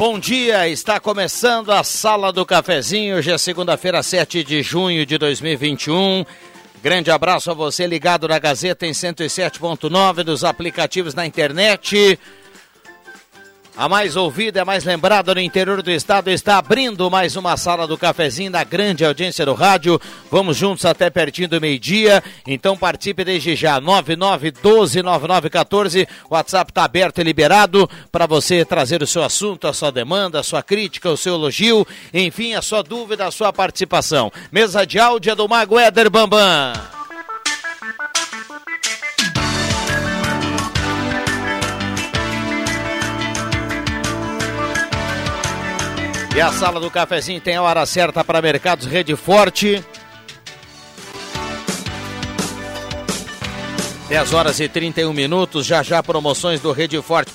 Bom dia. Está começando a Sala do Cafezinho. Hoje é segunda-feira, 7 de junho de 2021. Grande abraço a você ligado na Gazeta em 107.9 dos aplicativos na internet. A mais ouvida, a mais lembrada no interior do estado está abrindo mais uma sala do cafezinho da grande audiência do rádio. Vamos juntos até pertinho do meio-dia. Então participe desde já. 99129914. O WhatsApp está aberto e liberado para você trazer o seu assunto, a sua demanda, a sua crítica, o seu elogio, enfim, a sua dúvida, a sua participação. Mesa de áudio é do Mago Éder Bambam. E a sala do cafezinho tem a hora certa para Mercados Rede Forte. 10 horas e 31 minutos, já já promoções do Rede Forte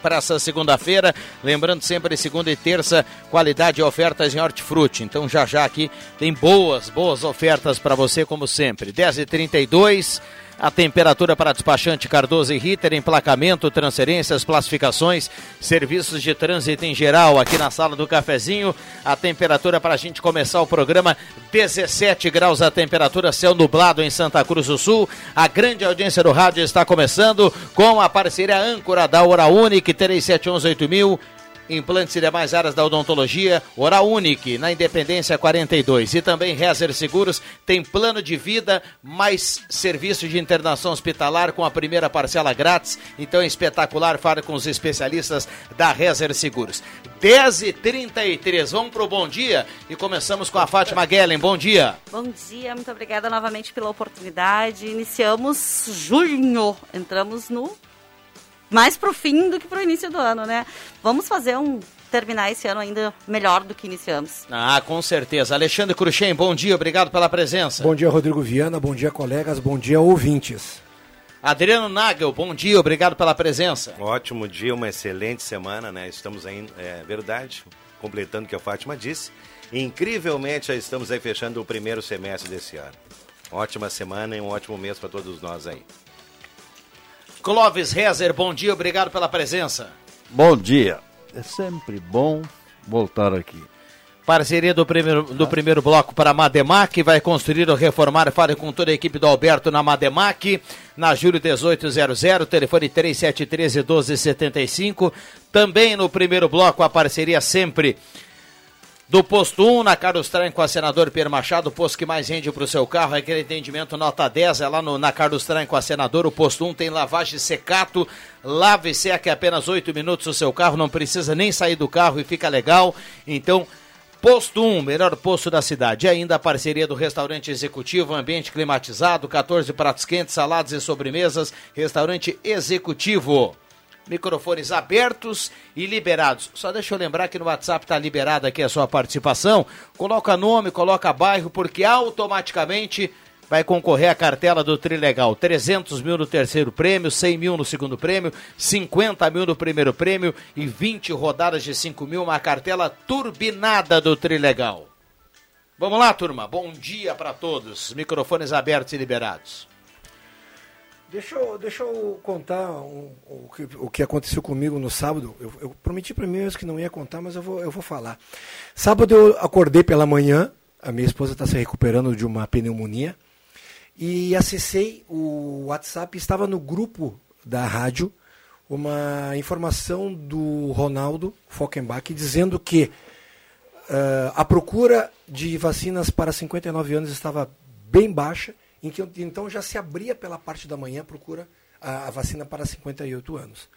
para essa segunda-feira. Lembrando sempre, segunda e terça, qualidade e ofertas em hortifruti. Então já já aqui tem boas, boas ofertas para você, como sempre. 10 e 32 a temperatura para despachante Cardoso e Ritter, emplacamento, transferências, classificações, serviços de trânsito em geral aqui na sala do cafezinho. A temperatura para a gente começar o programa 17 graus a temperatura, céu nublado em Santa Cruz do Sul. A grande audiência do rádio está começando com a parceria âncora da Hora Unique 3711 mil implantes e demais áreas da odontologia, Oral Unique, na Independência 42. E também Rezer Seguros tem plano de vida, mais serviço de internação hospitalar com a primeira parcela grátis. Então é espetacular, fala com os especialistas da Rezer Seguros. 10 e 33 vamos pro bom dia e começamos com a Fátima Guellen. Bom dia. Bom dia, muito obrigada novamente pela oportunidade. Iniciamos junho, entramos no mais pro fim do que pro início do ano, né? Vamos fazer um terminar esse ano ainda melhor do que iniciamos. Ah, com certeza. Alexandre Cruxem, bom dia, obrigado pela presença. Bom dia, Rodrigo Viana, bom dia, colegas, bom dia, ouvintes. Adriano Nagel, bom dia, obrigado pela presença. Ótimo dia, uma excelente semana, né? Estamos aí, é verdade, completando o que a Fátima disse. Incrivelmente, já estamos aí fechando o primeiro semestre desse ano. Ótima semana e um ótimo mês para todos nós aí. Clóvis Rezer, bom dia, obrigado pela presença. Bom dia. É sempre bom voltar aqui. Parceria do primeiro, do primeiro bloco para a Mademac, vai construir ou reformar, fale com toda a equipe do Alberto na Mademac, na Júlio 1800, telefone 3713 1275. Também no primeiro bloco a parceria sempre do posto 1 na Carlos Traem com a senador Pierre Machado, o posto que mais rende para o seu carro, aquele atendimento nota 10, é lá no, na Carlos Traem com a senador, o posto 1 tem lavagem secato, lave e seca em apenas 8 minutos o seu carro, não precisa nem sair do carro e fica legal, então... Posto 1, melhor posto da cidade. E ainda a parceria do restaurante executivo, ambiente climatizado, 14 pratos quentes, saladas e sobremesas. Restaurante executivo microfones abertos e liberados. Só deixa eu lembrar que no WhatsApp está liberada aqui a sua participação. Coloca nome, coloca bairro, porque automaticamente vai concorrer à cartela do Trilegal. 300 mil no terceiro prêmio, 100 mil no segundo prêmio, 50 mil no primeiro prêmio e 20 rodadas de 5 mil, uma cartela turbinada do Trilegal. Vamos lá, turma. Bom dia para todos. Microfones abertos e liberados. Deixa eu, deixa eu contar um, o, que, o que aconteceu comigo no sábado. Eu, eu prometi para mim que não ia contar, mas eu vou, eu vou falar. Sábado eu acordei pela manhã, a minha esposa está se recuperando de uma pneumonia, e acessei o WhatsApp, estava no grupo da rádio uma informação do Ronaldo Fockenbach dizendo que ah, a procura de vacinas para 59 anos estava bem baixa, em que, então já se abria pela parte da manhã a procura a, a vacina para 58 anos.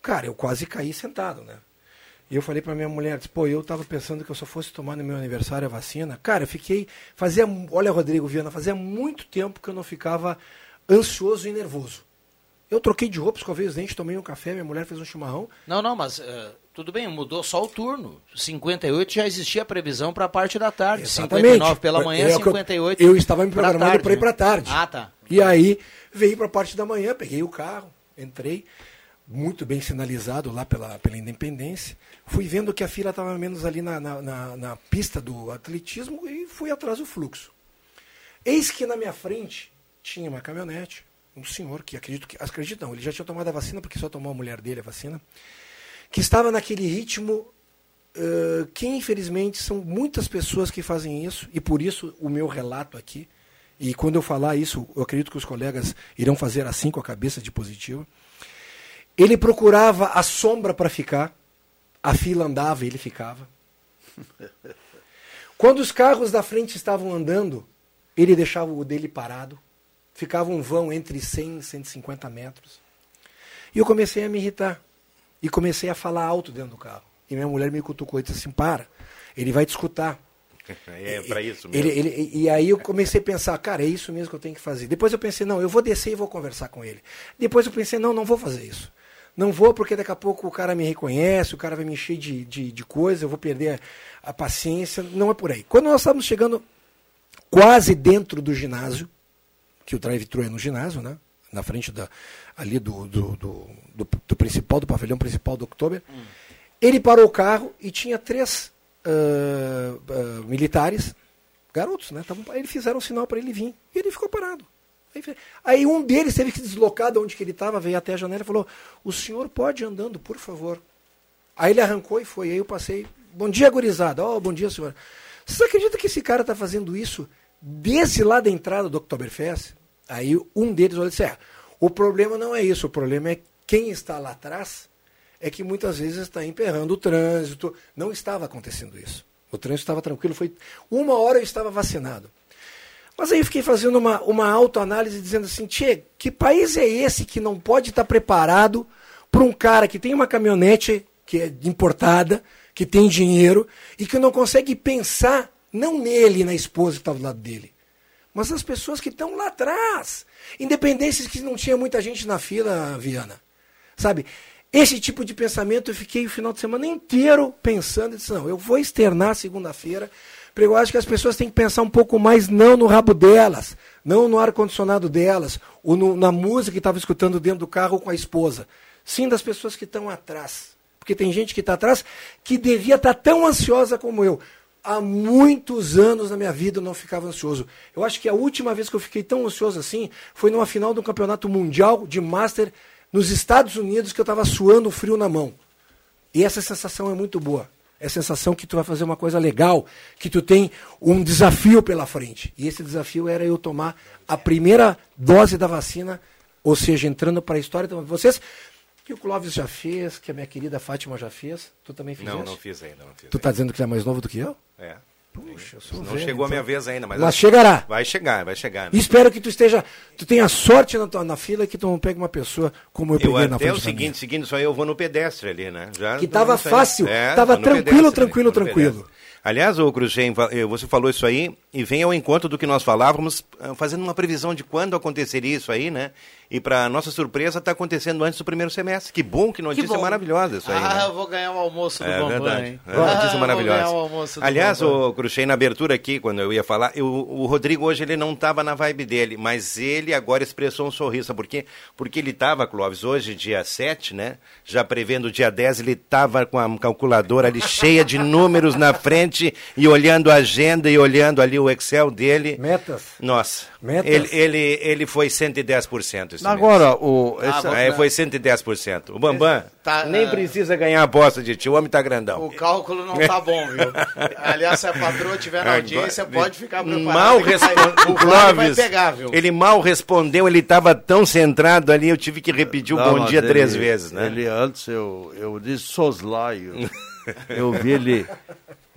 Cara, eu quase caí sentado, né? E eu falei para minha mulher, disse, pô, eu estava pensando que eu só fosse tomar no meu aniversário a vacina. Cara, eu fiquei, fazia, olha Rodrigo Viana, fazia muito tempo que eu não ficava ansioso e nervoso. Eu troquei de roupa, escovei os dentes, tomei um café, minha mulher fez um chimarrão. Não, não, mas uh, tudo bem, mudou só o turno. 58 já existia a previsão para a parte da tarde. Exatamente. 59 pela manhã, É o que eu- 58. Eu, estava me programando para ir para tarde. Ah, tá. E aí veio para a parte da manhã, peguei o carro, entrei, muito bem sinalizado lá pela, pela Independência. Fui vendo que a fila estava menos ali na, na, na- na pista do atletismo e fui atrás do fluxo. Eis que na minha frente tinha uma caminhonete, um senhor que acredito que. Acredito não, ele já tinha tomado a vacina, porque só tomou a mulher dele a vacina, que estava naquele ritmo ãh, que infelizmente são muitas pessoas que fazem isso, e por isso o meu relato aqui. E quando eu falar isso, eu acredito que os colegas irão fazer assim com a cabeça de positivo. Ele procurava a sombra para ficar, a fila andava e ele ficava. Quando os carros da frente estavam andando, ele deixava o dele parado. Ficava um vão entre 100 e 150 metros. E eu comecei a me irritar. E comecei a falar alto dentro do carro. E minha mulher me cutucou e disse assim: para, ele vai te escutar. É para isso mesmo. Ele, ele- e aí eu comecei a pensar, cara, é isso mesmo que eu tenho que fazer. Depois eu pensei, não, eu vou descer e vou conversar com ele. Depois eu pensei, não, não vou fazer isso. Não vou porque daqui a pouco o cara me reconhece, o cara vai me encher de, de, de coisa, eu vou perder a, a paciência. Não é por aí. Quando nós estávamos chegando quase dentro do ginásio, que o drive-thru é no ginásio, né? Na frente da, ali do, do, do, do- do principal, do pavilhão principal do Oktober. Ele parou o carro e tinha três ah, ah, militares, garotos, né? Tavam, eles fizeram um sinal para ele vir. E ele ficou parado. Aí, aí um deles teve que se deslocar de onde que ele estava, veio até a janela e falou: O senhor pode ir andando, por favor. Aí ele arrancou e foi. Aí eu passei. Bom dia, gurizada. Oh, bom dia, senhor. Você acredita que esse cara está fazendo isso desde lá da entrada do Oktoberfest? Aí um deles olhou e disse: é, o problema não é isso, o problema é quem está lá atrás é que muitas vezes está emperrando o trânsito. Não estava acontecendo isso. O trânsito estava tranquilo. Foi uma hora eu estava vacinado. Mas aí fiquei fazendo uma, uma autoanálise dizendo assim, Tchê, que país é esse que não pode estar preparado para um cara que tem uma caminhonete que é importada, que tem dinheiro e que não consegue pensar não nele na esposa que está do lado dele, mas nas pessoas que estão lá atrás. Independência que não tinha muita gente na fila, Viana. Sabe? Esse tipo de pensamento eu fiquei o final de semana inteiro pensando, e disse, não, eu vou externar segunda-feira, porque eu acho que as pessoas têm que pensar um pouco mais não no rabo delas, não no ar-condicionado delas, ou no- na música que estava escutando dentro do carro com a esposa. Sim das pessoas que estão atrás. Porque tem gente que está atrás que devia estar tão ansiosa como eu. Há muitos anos na minha vida eu não ficava ansioso. Eu acho que a última vez que eu fiquei tão ansioso assim foi numa final do campeonato mundial de Master nos Estados Unidos que eu estava suando frio na mão. E essa sensação é muito boa. É a sensação que tu vai fazer uma coisa legal, que tu tem um desafio pela frente. E esse desafio era eu tomar a primeira dose da vacina, ou seja, entrando para a história de vocês, que o Clóvis já fez, que a minha querida Fátima já fez. Tu também fizeste? Não, não fiz ainda, não fiz. Tu está dizendo que tu é mais novo do que eu? É. Puxa, eu sou Não velho, chegou a minha então. vez ainda, mas, Mas chegará. Vai chegar, vai chegar. né? Espero que tu esteja, tu tenha sorte na, tua, na fila que tu não pegue uma pessoa como eu, Eu peguei na até frente o seguinte, minha. seguinte, só eu vou no pedestre ali, né? Já Que tava fácil, tava tô no tranquilo, pedestre, tranquilo, no tranquilo. pedestre. Aliás, o Cruzen, você falou isso aí e vem ao encontro do que nós falávamos, ah, fazendo uma previsão de quando aconteceria isso aí, né? E para nossa surpresa, está acontecendo antes do primeiro semestre. Que bom, que notícia bom. maravilhosa isso aí. Ah, né? eu vou ganhar o almoço do É Bambam, verdade. hein? É uma Ah, notícia eu maravilhosa. Vou ganhar o almoço do Aliás, Bambam. o Cruxei, na abertura aqui, quando eu ia falar, eu- o Rodrigo hoje ele não estava na vibe dele, mas ele agora expressou um sorriso. Sabe por quê? Porque ele estava, Clóvis, hoje, dia 7, né? Já prevendo o dia 10, ele estava com a calculadora ali cheia de números na frente e olhando a agenda e olhando ali o Excel dele. Metas. Nossa, Metas. ele, ele, ele foi 110% esse mês. Agora, o, essa- vou- É, foi 110%. O Bambam Tá, nem ah, precisa ganhar a aposta de ti, o homem tá grandão. O cálculo não tá bom, viu? Aliás, se a patroa tiver na audiência, pode ficar preparado. Mal respondeu. O Flávio vai pegar, viu? Ele mal respondeu, ele estava tão centrado ali, eu tive que repetir o Não, bom dia ele- três vezes, né? Ele antes, eu, eu disse soslaio. eu vi ele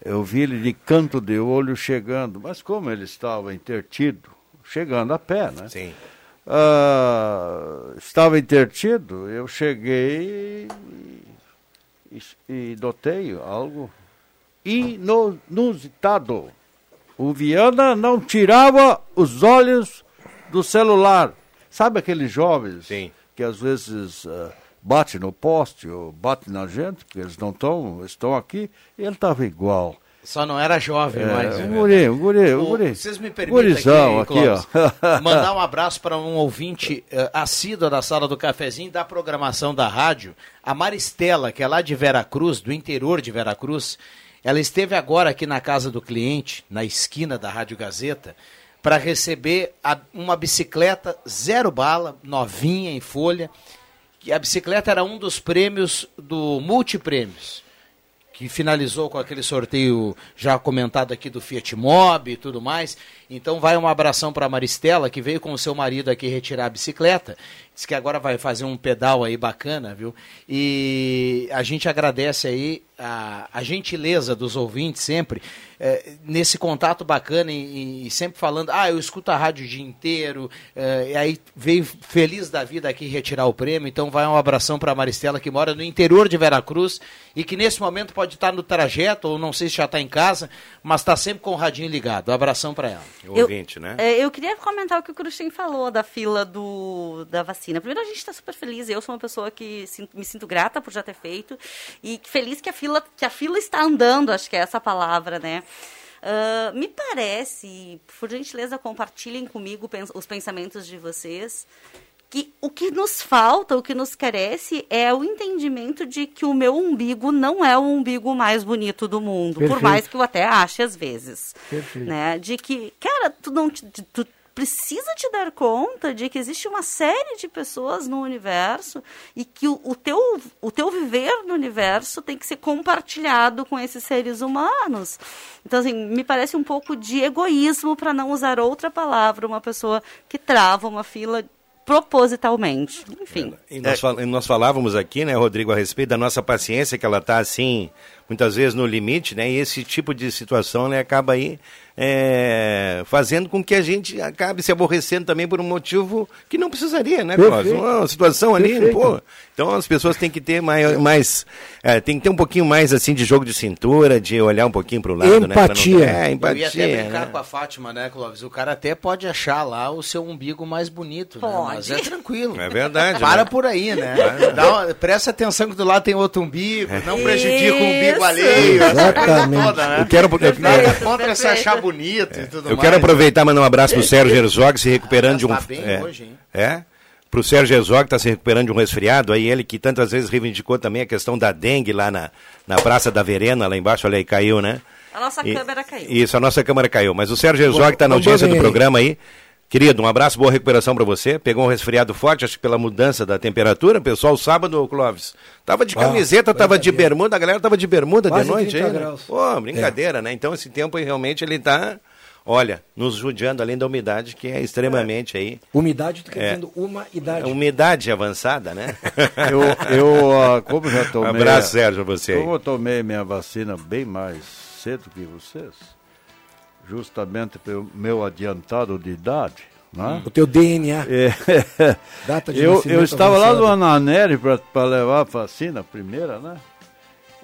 eu vi ele de canto de olho chegando, mas como ele estava intertido, chegando a pé, né? Sim. Ah, estava intertido, eu cheguei e, e notei algo inusitado. O Viana não tirava os olhos do celular. Sabe aqueles jovens Sim. que às vezes uh, bate no poste ou bate na gente, porque eles não estão, estão aqui, ele estava igual. Só não era jovem É, mais. um guri, um guri, um O- guri. Vocês me permitem Gurizão aqui, aqui, ó. mandar um abraço para um ouvinte eh, assíduo da sala do cafezinho da programação da rádio, a Maristela, que é lá de Veracruz, do interior de Veracruz. Ela esteve agora aqui na casa do cliente, na esquina da Rádio Gazeta, para receber a- uma bicicleta zero bala, novinha em folha. Que a bicicleta era um dos prêmios do Multiprêmios que finalizou com aquele sorteio já comentado aqui do Fiat Mobi e tudo mais. Então vai um abração para a Maristela, que veio com o seu marido aqui retirar a bicicleta. Diz que agora vai fazer um pedal aí bacana, viu? E a gente agradece aí a, a gentileza dos ouvintes sempre, eh, nesse contato bacana e, e sempre falando, ah, eu escuto a rádio o dia inteiro, eh, e aí veio feliz da vida aqui retirar o prêmio, então vai um abração para a Maristela, que mora no interior de Veracruz e que nesse momento pode estar no trajeto, ou não sei se já está em casa, mas está sempre com o radinho ligado. Um abração para ela. O Eu- ouvinte, né? É, eu queria comentar o que o Cruxem falou da fila do, da vacina. Primeiro, a gente está super feliz. Eu sou uma pessoa que me sinto grata por já ter feito e feliz que a fila, que a fila está andando, acho que é essa palavra, né? Ah, me parece, por gentileza, compartilhem comigo os pensamentos de vocês, que o que nos falta, o que nos carece é o entendimento de que o meu umbigo não é o umbigo mais bonito do mundo, por Perfeito. mais que eu até ache às vezes Perfeito. né? De que, cara, tu não tu precisa te dar conta de que existe uma série de pessoas no universo e que o, o teu o teu viver no universo tem que ser compartilhado com esses seres humanos. Então assim, me parece um pouco de egoísmo para não usar outra palavra, uma pessoa que trava uma fila propositalmente. Enfim. E nós, nós falávamos aqui, né, Rodrigo, a respeito da nossa paciência, que ela está assim, muitas vezes no limite, né? E esse tipo de situação né, acaba aí é, fazendo com que a gente acabe se aborrecendo também por um motivo que não precisaria, né? Uma situação ali, Perfeito. pô. Então as pessoas têm que ter mais, mais é, tem que ter um pouquinho mais assim de jogo de cintura, de olhar um pouquinho para o lado, né? pra não- Empatia. É, Eu empatia. ia até brincar né? com a Fátima, né, Clóvis? O cara até pode achar lá o seu umbigo mais bonito, né? Mas é tranquilo. É verdade. Para né? por aí, né? Dá uma- presta atenção que do lado tem outro umbigo, não prejudica o umbigo alheio. Exatamente. Toda, né? Eu quero, eu, Perfeito, contra se achar bonito e tudo Eu mais. quero aproveitar e mandar um abraço pro Sérgio Herzog, se recuperando de um. Tá bem é, hoje, hein? É. Pro Sérgio Herzog, que está se recuperando de um resfriado, aí ele que tantas vezes reivindicou também a questão da dengue lá na, na Praça da Verena, lá embaixo, olha aí, caiu, né? A nossa E- câmera caiu. Isso, a nossa câmera caiu. Mas o Sérgio Herzog está na audiência do programa aí. Querido, um abraço, boa recuperação para você. Pegou um resfriado forte, acho que pela mudança da temperatura. Pessoal, sábado, Clóvis, tava de Ah, camiseta, tava coisa de bermuda, a galera tava de bermuda Quase de noite 30 aí, né? Pô, brincadeira, né? Então esse tempo aí realmente ele tá, olha, nos judiando além da umidade, que é extremamente aí. Umidade, tu quer É. dizendo uma idade. Umidade avançada, né? Eu, eu como já um tomei. abraço, Sérgio, a você aí. Como eu tomei minha vacina bem mais cedo que vocês, justamente pelo meu adiantado de idade, né? O teu DNA. É, Data de eu, eu estava lá no. Ananeri para levar a vacina primeira, né?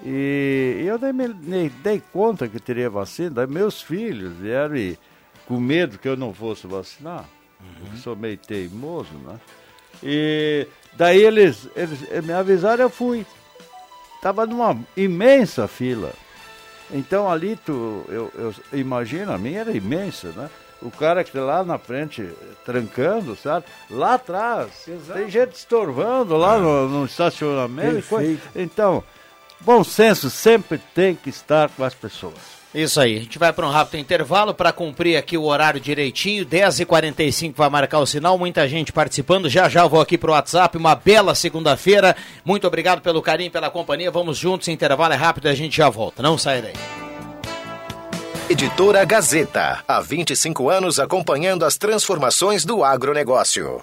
E eu nem me dei conta que teria vacina. Daí meus filhos vieram e, com medo que eu não fosse vacinar, porque sou meio teimoso, né? E daí eles, eles me avisaram, eu fui. Estava numa imensa fila. Então ali tu, eu, eu imagino, a minha era imensa, né? O cara que tá lá na frente trancando, sabe? Lá atrás, tem gente estorvando lá no, no estacionamento. e. Então, bom senso sempre tem que estar com as pessoas. Isso aí, a gente vai para um rápido intervalo para cumprir aqui o horário direitinho. 10h45 vai marcar o sinal, muita gente participando. Já já eu vou aqui para o WhatsApp. Uma bela segunda-feira. Muito obrigado pelo carinho, pela companhia. Vamos juntos, intervalo é rápido e a gente já volta. Não sai daí. Editora Gazeta. Há 25 anos acompanhando as transformações do agronegócio.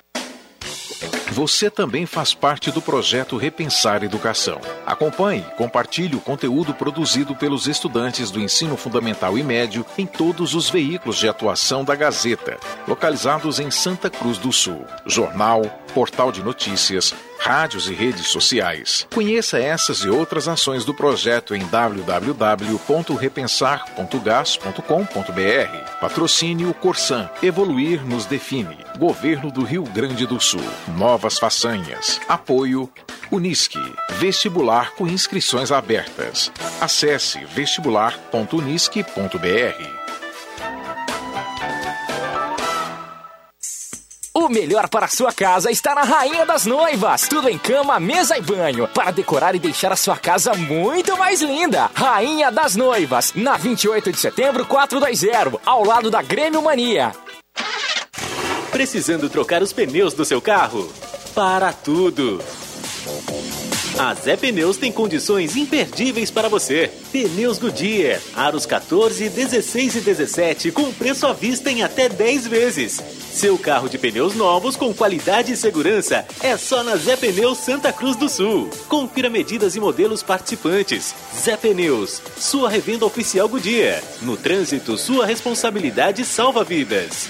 Você também faz parte do projeto Repensar Educação. Acompanhe e compartilhe o conteúdo produzido pelos estudantes do ensino fundamental e médio em todos os veículos de atuação da Gazeta, localizados em Santa Cruz do Sul. Jornal, portal de notícias, rádios e redes sociais. Conheça essas e outras ações do projeto em www.repensar.gas.com.br. Patrocínio Corsan. Evoluir nos define. Governo do Rio Grande do Sul. Novas façanhas. Apoio Unisque. Vestibular com inscrições abertas. Acesse vestibular.unisque.br. melhor para sua casa está na Rainha das Noivas. Tudo em cama, mesa e banho. Para decorar e deixar a sua casa muito mais linda. Rainha das Noivas. Na 28 de setembro, 420. Ao lado da Grêmio Mania. Precisando trocar os pneus do seu carro? Para tudo! A Zé Pneus tem condições imperdíveis para você. Pneus Goodyear, aros 14, 16 e 17 com preço à vista em até 10 vezes. Seu carro de pneus novos com qualidade e segurança é só na Zé Pneus Santa Cruz do Sul. Confira medidas e modelos participantes. Zé Pneus, sua revenda oficial Goodyear. No trânsito, sua responsabilidade salva vidas.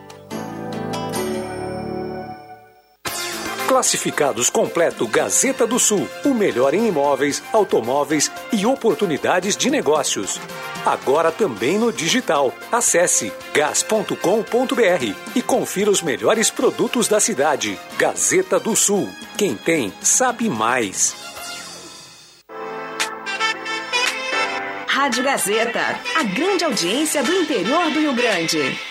Classificados completo Gazeta do Sul, o melhor em imóveis, automóveis e oportunidades de negócios. Agora também no digital. Acesse gas.com.br e confira os melhores produtos da cidade. Gazeta do Sul. Quem tem, sabe mais. Rádio Gazeta, a grande audiência do interior do Rio Grande.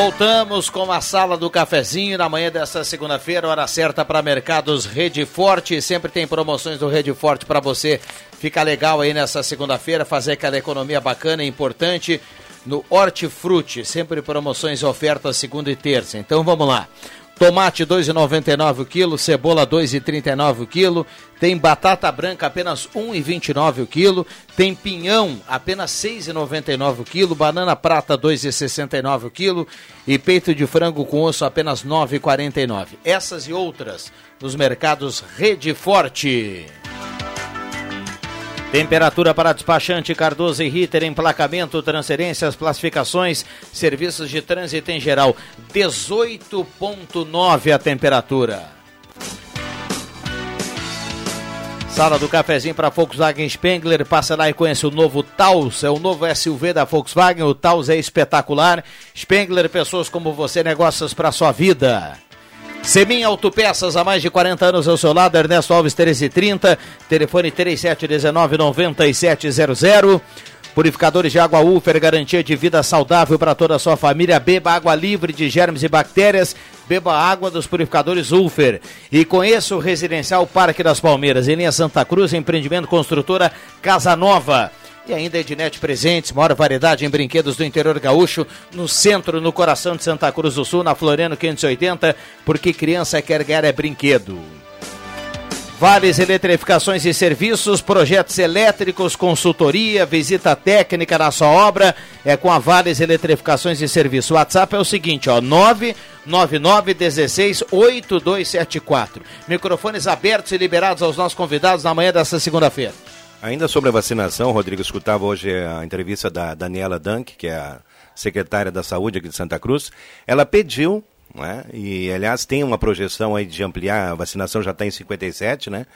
Voltamos com a sala do cafezinho na manhã desta segunda-feira, hora certa para Mercados Rede Forte. Sempre tem promoções do Rede Forte para você. Fica legal aí nessa segunda-feira, fazer aquela economia bacana e importante no Hortifruti. Sempre promoções e ofertas segunda e terça. Então vamos lá. Tomate 2,99 o quilo, cebola 2,39 o quilo, tem batata branca apenas 1,29 o quilo, tem pinhão apenas 6,99 o quilo, banana prata 2,69 o quilo. E peito de frango com osso apenas 9,49. Essas e outras nos mercados Rede Forte. Temperatura para despachante Cardoso e Ritter, emplacamento, transferências, classificações, serviços de trânsito em geral. 18.9 a temperatura. Sala do cafezinho para Volkswagen Spengler. Passa lá e conhece o novo Taos. É o novo SUV da Volkswagen. O Taos é espetacular. Spengler, pessoas como você, negócios para sua vida. Semin Autopeças, há mais de 40 anos ao seu lado, Ernesto Alves 1330, telefone 3719-9700. Purificadores de água Ufer, garantia de vida saudável para toda a sua família. Beba água livre de germes e bactérias. Beba água dos purificadores Ulfer. E conheça o Residencial Parque das Palmeiras, em linha Santa Cruz, empreendimento construtora Casa Nova. E ainda Ednet Presentes, maior variedade em brinquedos do interior gaúcho, no centro, no coração de Santa Cruz do Sul, na Floriano 580, porque criança quer ganhar é brinquedo. Vales Eletrificações e Serviços, projetos elétricos, consultoria, visita técnica na sua obra, é com a Vales Eletrificações e Serviços. O WhatsApp é o seguinte, ó, 999168274. Microfones abertos e liberados aos nossos convidados na manhã desta segunda-feira. Ainda sobre a vacinação, Rodrigo, escutava hoje a entrevista da Daniela Dank, que é a secretária da Saúde aqui de Santa Cruz. Ela pediu né? E, aliás, tem uma projeção aí de ampliar, a vacinação já está em 57, né?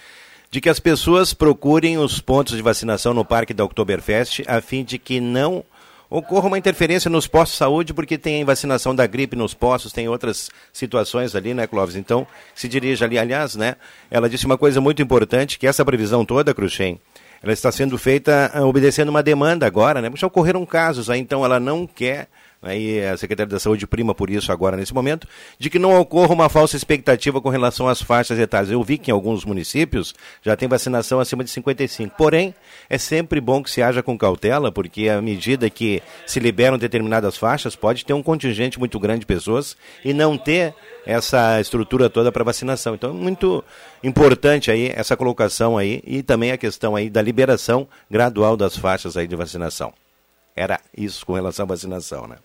De que as pessoas procurem os pontos de vacinação no Parque da Oktoberfest, a fim de que não ocorra uma interferência nos postos de saúde, porque tem vacinação da gripe nos postos, tem outras situações ali, né, Clóvis? Então, se dirige ali, aliás, né? Ela disse uma coisa muito importante, que essa previsão toda, Cruxem, ela está sendo feita ah, obedecendo uma demanda agora, né? Já ocorreram casos aí, então ela não quer aí a Secretaria da Saúde prima por isso agora nesse momento, de que não ocorra uma falsa expectativa com relação às faixas etárias. Eu vi que em alguns municípios já tem vacinação acima de 55. Porém, é sempre bom que se haja com cautela, porque à medida que se liberam determinadas faixas, pode ter um contingente muito grande de pessoas e não ter essa estrutura toda para vacinação. Então, muito importante aí essa colocação aí e também a questão aí da liberação gradual das faixas aí de vacinação. Era isso com relação à vacinação, né?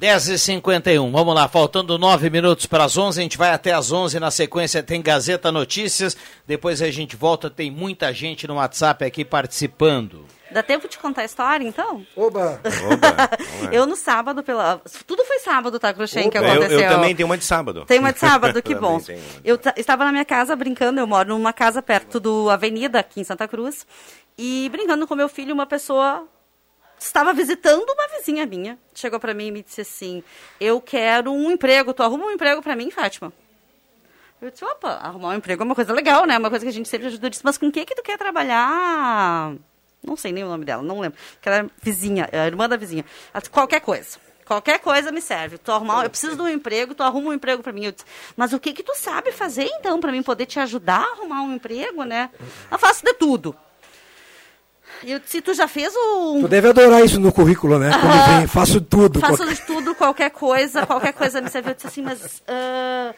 10h51, vamos lá, faltando nove minutos para as 11, a gente vai até as 11, na sequência tem Gazeta Notícias, depois a gente volta, tem muita gente no WhatsApp aqui participando. Dá tempo de contar a história, então? Oba! Oba eu no sábado, pela... tudo foi sábado, tá, Cruxem, que aconteceu. Eu, eu, também tenho uma de sábado. Tem uma de sábado, que bom. Eu estava na minha casa brincando, eu moro numa casa perto do Avenida, aqui em Santa Cruz, e brincando com meu filho, uma pessoa estava visitando uma vizinha minha. Chegou para mim e me disse assim: Eu quero um emprego, tu arruma um emprego para mim, Fátima? Eu disse: opa, arrumar um emprego é uma coisa legal, né? Uma coisa que a gente sempre ajuda. Eu disse: mas com que que tu quer trabalhar? Não sei nem o nome dela, não lembro. Que era vizinha, a irmã da vizinha. Ela disse, qualquer coisa. Qualquer coisa me serve. Tu arrumar, eu preciso de um emprego, tu arruma um emprego para mim. Eu disse, mas o que que tu sabe fazer então para mim poder te ajudar a arrumar um emprego, né? Eu faço de tudo. Eu, se tu já fez o. Tu deve adorar isso no currículo, né? Quando vem, faço tudo. Faço qualquer... de tudo, qualquer coisa, qualquer coisa me serve. Eu disse assim, mas. Uh,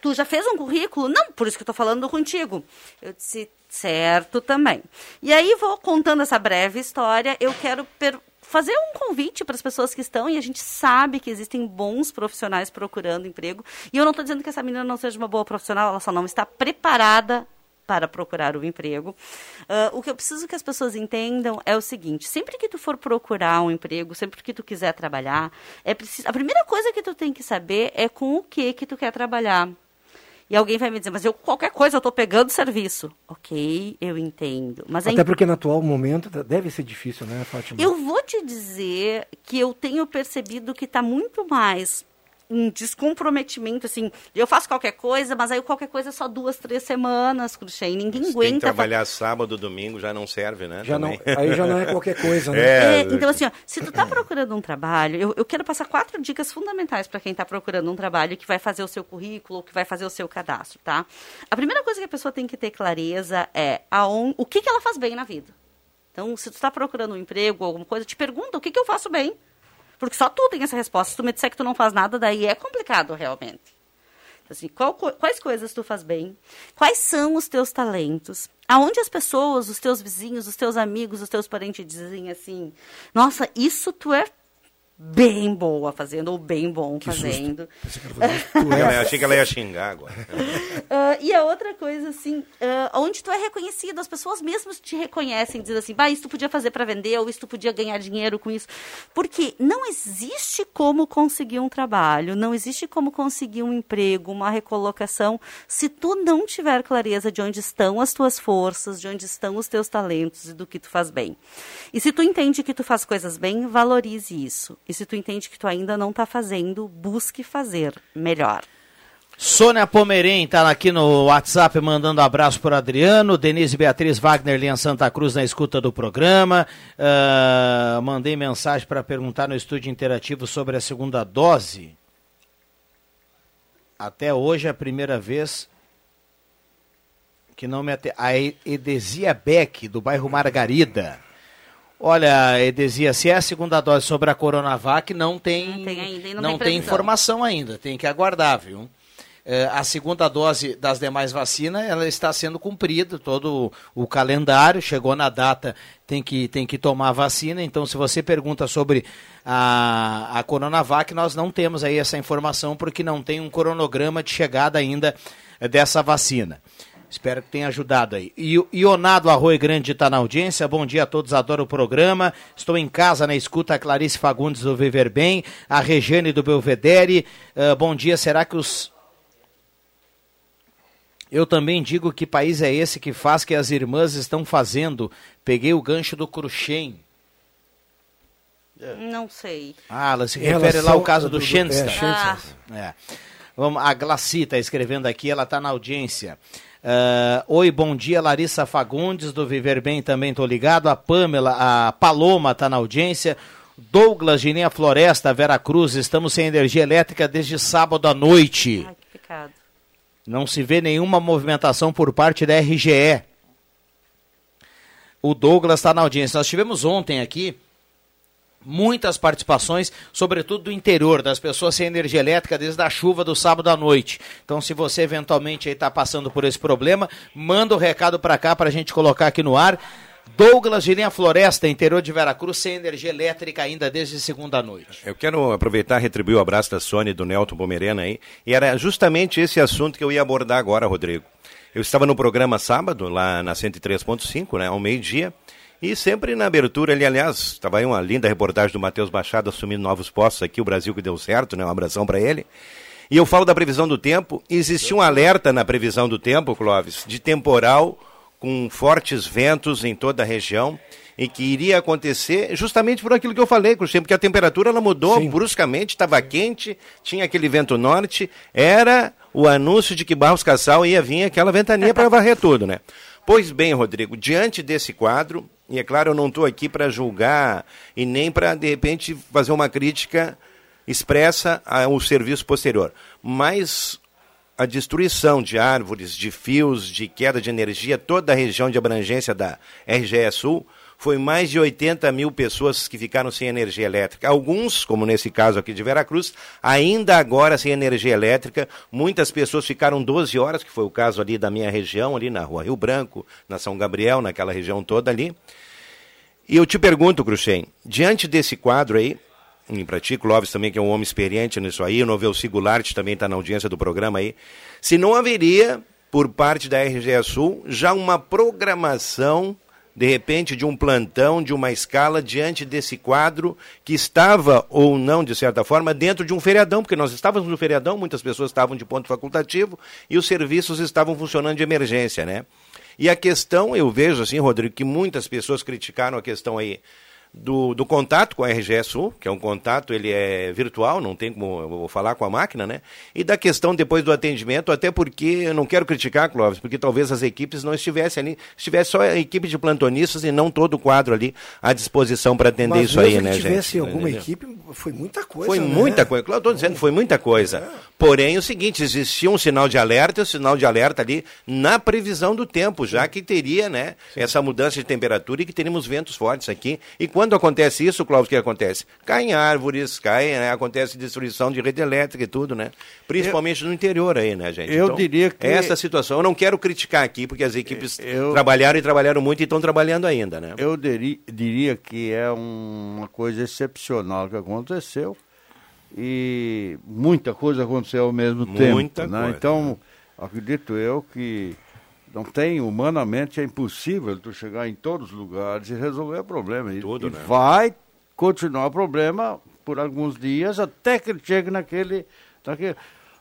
tu já fez um currículo? Não, por isso que eu tô falando contigo. Eu disse, certo também. E aí vou contando essa breve história. Eu quero fazer um convite para as pessoas que estão, e a gente sabe que existem bons profissionais procurando emprego. E eu não estou dizendo que essa menina não seja uma boa profissional, ela só não está preparada para procurar o emprego. Uh, o que eu preciso que as pessoas entendam é o seguinte: sempre que tu for procurar um emprego, sempre que tu quiser trabalhar, é preciso, a primeira coisa que tu tem que saber é com o que que tu quer trabalhar. E alguém vai me dizer, mas eu qualquer coisa eu estou pegando serviço. Ok, eu entendo. Mas Até porque no atual momento deve ser difícil, né, Fátima? Eu vou te dizer que eu tenho percebido que está muito mais um descomprometimento, assim, eu faço qualquer coisa, mas aí qualquer coisa é só duas, três semanas, Cruxem, ninguém Você aguenta. Tem que trabalhar sábado, domingo, já não serve, né? Já não, aí já não é qualquer coisa, né? É, é, então, assim, ó, se tu tá procurando um trabalho, eu, eu quero passar quatro dicas fundamentais para quem está procurando um trabalho que vai fazer o seu currículo, que vai fazer o seu cadastro, tá? A primeira coisa que a pessoa tem que ter clareza é aon, o que, que ela faz bem na vida. Então, se tu está procurando um emprego, alguma coisa, te pergunta o que, que eu faço bem. Porque só tu tem essa resposta. Se tu me disser que tu não faz nada, daí é complicado realmente. Então, assim, qual, quais coisas tu faz bem? Quais são os teus talentos? Aonde as pessoas, os teus vizinhos, os teus amigos, os teus parentes dizem assim: Nossa, isso tu é bem boa fazendo, ou bem bom que fazendo. eu achei que ela ia xingar agora. Uh, e a outra coisa, assim, uh, onde tu é reconhecido, as pessoas mesmas te reconhecem, dizendo assim, bah, isso tu podia fazer para vender, ou isso tu podia ganhar dinheiro com isso. Porque não existe como conseguir um trabalho, não existe como conseguir um emprego, uma recolocação, se tu não tiver clareza de onde estão as tuas forças, de onde estão os teus talentos e do que tu faz bem. E se tu entende que tu faz coisas bem, valorize isso. E se tu entende que tu ainda não está fazendo, busque fazer melhor. Sônia Pomerém está aqui no WhatsApp mandando abraço para Adriano, Denise Beatriz Wagner Lian Santa Cruz na escuta do programa. Uh, mandei mensagem para perguntar no estúdio interativo sobre a segunda dose. Até hoje é a primeira vez que não me atende. A Edesia Beck, do bairro Margarida. Olha, Edesia, se é a segunda dose sobre a Coronavac, não tem, não tem, ainda, não, não tem, tem informação ainda, tem que aguardar, viu? eh, a segunda dose das demais vacinas ela está sendo cumprida, todo o, calendário, chegou na data, tem que, tem que tomar a vacina. Então, se você pergunta sobre a, a Coronavac, nós não temos aí essa informação porque não tem um cronograma de chegada ainda dessa vacina. Espero que tenha ajudado aí. E o Ionado Arroio Grande está na audiência. Bom dia a todos, adoro o programa. Estou em casa na escuta a Clarice Fagundes do Viver Bem, a Regiane do Belvedere. Uh, bom dia, será que os. Eu também digo que país é esse que faz que as irmãs estão fazendo. Peguei o gancho do Cruxem. Não sei. Ah, ela se refere lá ao caso do- do Schenster. é, Schenster. É. Vamos, a Glaci está escrevendo aqui, ela está na audiência. Ah, Oi, bom dia, Larissa Fagundes, do Viver Bem, também estou ligado. A Pamela, a Paloma está na audiência. Douglas de Linha Floresta, Vera Cruz, estamos sem energia elétrica desde sábado à noite. Ai, que pecado. Não se vê nenhuma movimentação por parte da RGE. O Douglas está na audiência. Nós tivemos ontem aqui muitas participações, sobretudo do interior, das pessoas sem energia elétrica desde a chuva do sábado à noite. Então, se você eventualmente está passando por esse problema, manda o recado para cá para a gente colocar aqui no ar. Douglas de Linha Floresta, interior de Veracruz, sem energia elétrica ainda desde segunda noite. Eu quero aproveitar e retribuir o abraço da Sônia e do Nelton Pomerana aí. E era justamente esse assunto que eu ia abordar agora, Rodrigo. Eu estava no programa sábado, lá na 103.5, né, ao meio-dia. E sempre na abertura ali, aliás, estava aí uma linda reportagem do Matheus Machado assumindo novos postos aqui, o Brasil que deu certo, né? Um abração para ele. E eu falo da previsão do tempo. Existia um alerta na previsão do tempo, Clóvis, de temporal com fortes ventos em toda a região e que iria acontecer justamente por aquilo que eu falei, Cruxem, porque a temperatura ela mudou bruscamente, estava quente, tinha aquele vento norte, era o anúncio de que Barros Cassal ia vir aquela ventania para varrer tudo, né? Pois bem, Rodrigo, diante desse quadro, e é claro, eu não estou aqui para julgar e nem para, de repente, fazer uma crítica expressa ao serviço posterior, mas a destruição de árvores, de fios, de queda de energia, toda a região de abrangência da RGE Sul, foi mais de 80 mil pessoas que ficaram sem energia elétrica. Alguns, como nesse caso aqui de Veracruz, ainda agora sem energia elétrica. Muitas pessoas ficaram 12 horas, que foi o caso ali da minha região, ali na rua Rio Branco, na São Gabriel, naquela região toda ali. E eu te pergunto, Cruxem, diante desse quadro aí, em para ti, Clóvis também, que é um homem experiente nisso aí, o Novel Sigularte também está na audiência do programa aí, se não haveria, por parte da RGE Sul, já uma programação, de repente, de um plantão, de uma escala, diante desse quadro, que estava, ou não, de certa forma, dentro de um feriadão, porque nós estávamos no feriadão, muitas pessoas estavam de ponto facultativo, e os serviços estavam funcionando de emergência, né? E a questão, eu vejo assim, Rodrigo, que muitas pessoas criticaram a questão aí do, do contato com a RGE Sul, que é um contato, ele é virtual, não tem como falar com a máquina, né? E da questão depois do atendimento, até porque eu não quero criticar, Clóvis, porque talvez as equipes não estivessem ali, estivesse só a equipe de plantonistas e não todo o quadro ali à disposição para atender Mas isso aí, né, gente? tivesse alguma Entendeu? equipe, foi muita coisa. Foi né? muita coisa. Claro, estou dizendo, foi muita coisa. Porém, o seguinte, existia um sinal de alerta, e o sinal de alerta ali na previsão do tempo, já que teria, né, essa mudança de temperatura e que teríamos ventos fortes aqui. E quando acontece isso, Cláudio, o que acontece? Caem árvores, cai, né, acontece destruição de rede elétrica e tudo, né? Principalmente no interior aí, né, gente? Eu diria que- Essa situação, eu não quero criticar aqui, porque as equipes trabalharam e trabalharam muito e estão trabalhando ainda, né? Eu diri- diria que é um- uma coisa excepcional que aconteceu e muita coisa aconteceu ao mesmo Muita tempo. né? coisa, Então, acredito eu que não tem, humanamente, é impossível tu chegar em todos os lugares e resolver o problema. E, Tudo, e né? vai continuar o problema por alguns dias até que ele chegue naquele. naquele...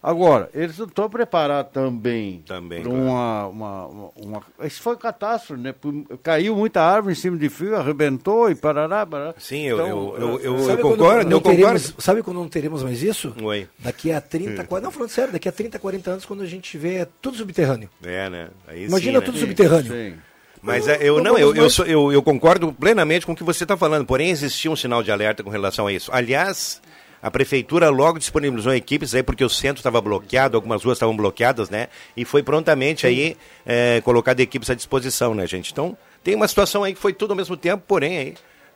Agora, eles não estão preparados também, Também, para claro. uma, uma, uma, uma- Isso foi catástrofe, né? Caiu muita árvore em cima de fio, arrebentou e parará, parará. Sim, eu, Então, eu, eu, eu, eu concordo, eu concordo. teremos- sabe quando não teremos mais isso? Oi. Daqui a 30, 40, não falando sério, daqui a 30, 40 anos, quando a gente vê tudo subterrâneo. É, né? Aí Imagina sim, né? tudo subterrâneo. Sim. Mas é, eu Não eu, eu, eu, eu concordo plenamente com o que você está falando, porém existia um sinal de alerta com relação a isso. Aliás, a prefeitura logo disponibilizou equipes aí, porque o centro estava bloqueado, algumas ruas estavam bloqueadas, né? E foi prontamente aí é, colocado equipes à disposição, né, gente? Então, tem uma situação aí que foi tudo ao mesmo tempo, porém aí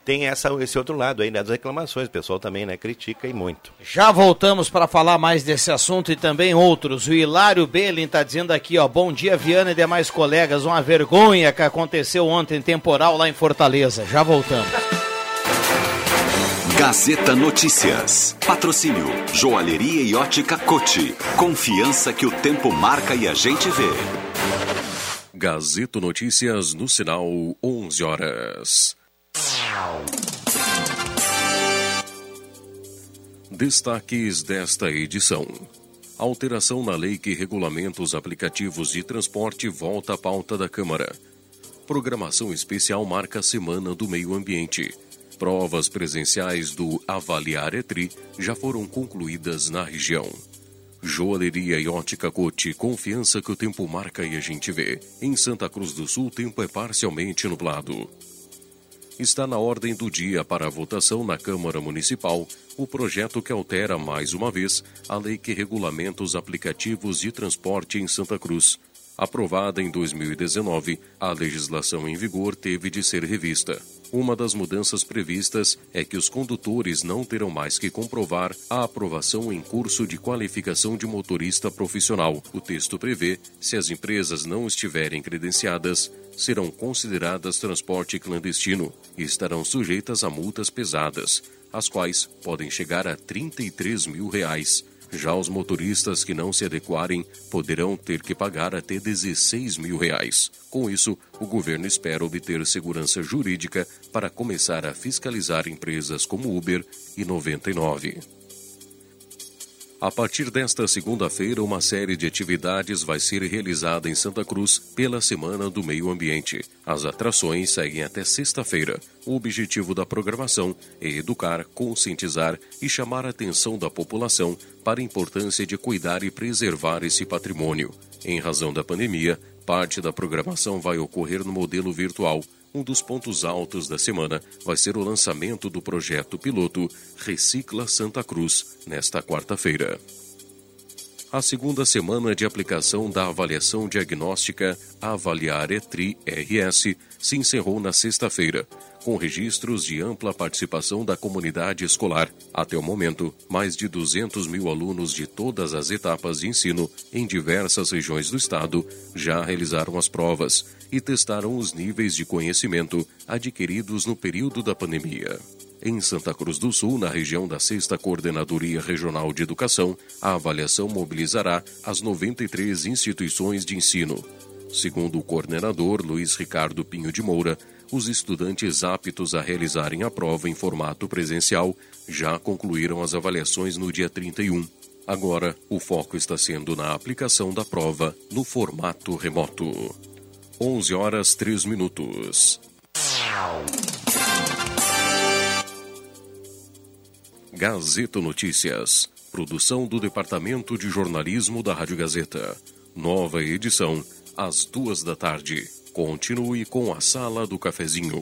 tem essa, esse outro lado aí, né, das reclamações. O pessoal também, né, critica e muito. Já voltamos para falar mais desse assunto e também outros. O Hilário Belin está dizendo aqui, ó, bom dia Viana e demais colegas, uma vergonha que aconteceu ontem temporal lá em Fortaleza. Já voltamos. Gazeta Notícias. Patrocínio Joalheria e Ótica Cote. Confiança que o tempo marca e a gente vê. Gazeta Notícias no sinal 11 horas. Destaques desta edição. Alteração na lei que regulamenta os aplicativos de transporte volta à pauta da Câmara. Programação especial marca a Semana do Meio Ambiente. Provas presenciais do Avaliar Etri já foram concluídas na região. Joalheria e ótica Cote, confiança que o tempo marca e a gente vê. Em Santa Cruz do Sul, o tempo é parcialmente nublado. Está na ordem do dia para a votação na Câmara Municipal o projeto que altera mais uma vez a lei que regulamenta os aplicativos de transporte em Santa Cruz. Aprovada em 2019, a legislação em vigor teve de ser revista. Uma das mudanças previstas é que os condutores não terão mais que comprovar a aprovação em curso de qualificação de motorista profissional. O texto prevê, se as empresas não estiverem credenciadas, serão consideradas transporte clandestino e estarão sujeitas a multas pesadas, as quais podem chegar a 33 mil reais. Já os motoristas que não se adequarem poderão ter que pagar até 16 mil reais. Com isso, o governo espera obter segurança jurídica para começar a fiscalizar empresas como Uber e 99. A partir desta segunda-feira, uma série de atividades vai ser realizada em Santa Cruz pela Semana do Meio Ambiente. As atrações seguem até sexta-feira. O objetivo da programação é educar, conscientizar e chamar a atenção da população para a importância de cuidar e preservar esse patrimônio. Em razão da pandemia, parte da programação vai ocorrer no modelo virtual. Um dos pontos altos da semana vai ser o lançamento do projeto piloto Recicla Santa Cruz, nesta quarta-feira. A segunda semana de aplicação da avaliação diagnóstica Avaliar ETRI RS se encerrou na sexta-feira, com registros de ampla participação da comunidade escolar. Até o momento, mais de 200 mil alunos de todas as etapas de ensino em diversas regiões do estado já realizaram as provas e testaram os níveis de conhecimento adquiridos no período da pandemia. Em Santa Cruz do Sul, na região da 6 Coordenadoria Regional de Educação, a avaliação mobilizará as 93 instituições de ensino. Segundo o coordenador Luiz Ricardo Pinho de Moura, os estudantes aptos a realizarem a prova em formato presencial já concluíram as avaliações no dia 31. Agora, o foco está sendo na aplicação da prova no formato remoto. 11 horas 3 minutos. Gazeta Notícias. Produção do Departamento de Jornalismo da Rádio Gazeta. Nova edição, às duas da tarde. Continue com a Sala do Cafezinho.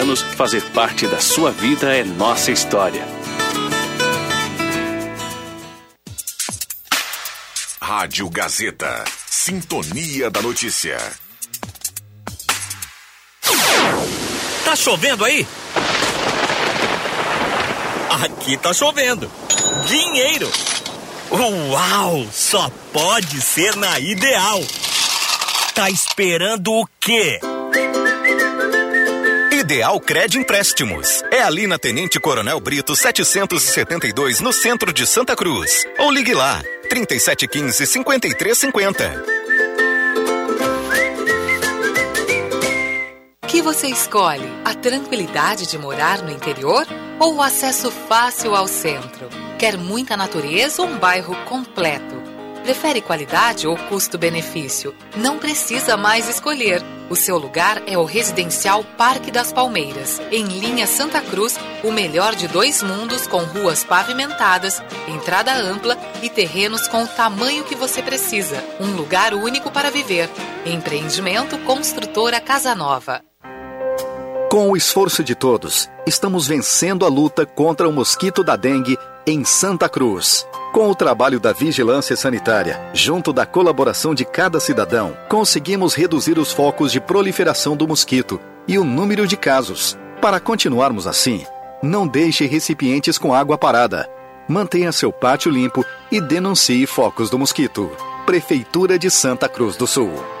fazer parte da sua vida é nossa história. Rádio Gazeta. Sintonia da Notícia. Tá chovendo aí? Aqui tá chovendo. Dinheiro. Uau! Só pode ser na Ideal. Tá esperando o quê? Ideal Cred Empréstimos. É ali na Tenente Coronel Brito 772, no centro de Santa Cruz. Ou ligue lá, 3715 5350. O que você escolhe? A tranquilidade de morar no interior ou o acesso fácil ao centro? Quer muita natureza ou um bairro completo? Prefere qualidade ou custo-benefício? Não precisa mais escolher. O seu lugar é o Residencial Parque das Palmeiras, em linha Santa Cruz, o melhor de dois mundos com ruas pavimentadas, entrada ampla e terrenos com o tamanho que você precisa. Um lugar único para viver. Empreendimento Construtora Casa Nova. Com o esforço de todos, estamos vencendo a luta contra o mosquito da dengue em Santa Cruz. Com o trabalho da vigilância sanitária, junto da colaboração de cada cidadão, conseguimos reduzir os focos de proliferação do mosquito e o número de casos. Para continuarmos assim, não deixe recipientes com água parada. Mantenha seu pátio limpo e denuncie focos do mosquito. Prefeitura de Santa Cruz do Sul.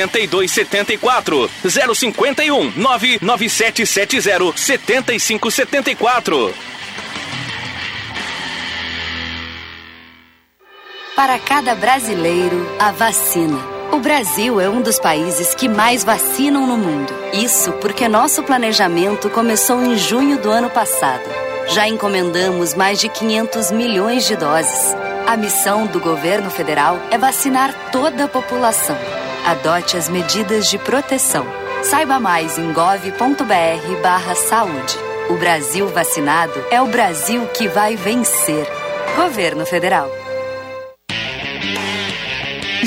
8274 051 99770 7574. Para cada brasileiro, a vacina. O Brasil é um dos países que mais vacinam no mundo. Isso porque nosso planejamento começou em junho do ano passado. Já encomendamos mais de 500 milhões de doses. A missão do governo federal é vacinar toda a população. Adote as medidas de proteção. Saiba mais em gov.br/saúde. O Brasil vacinado é o Brasil que vai vencer. Governo Federal.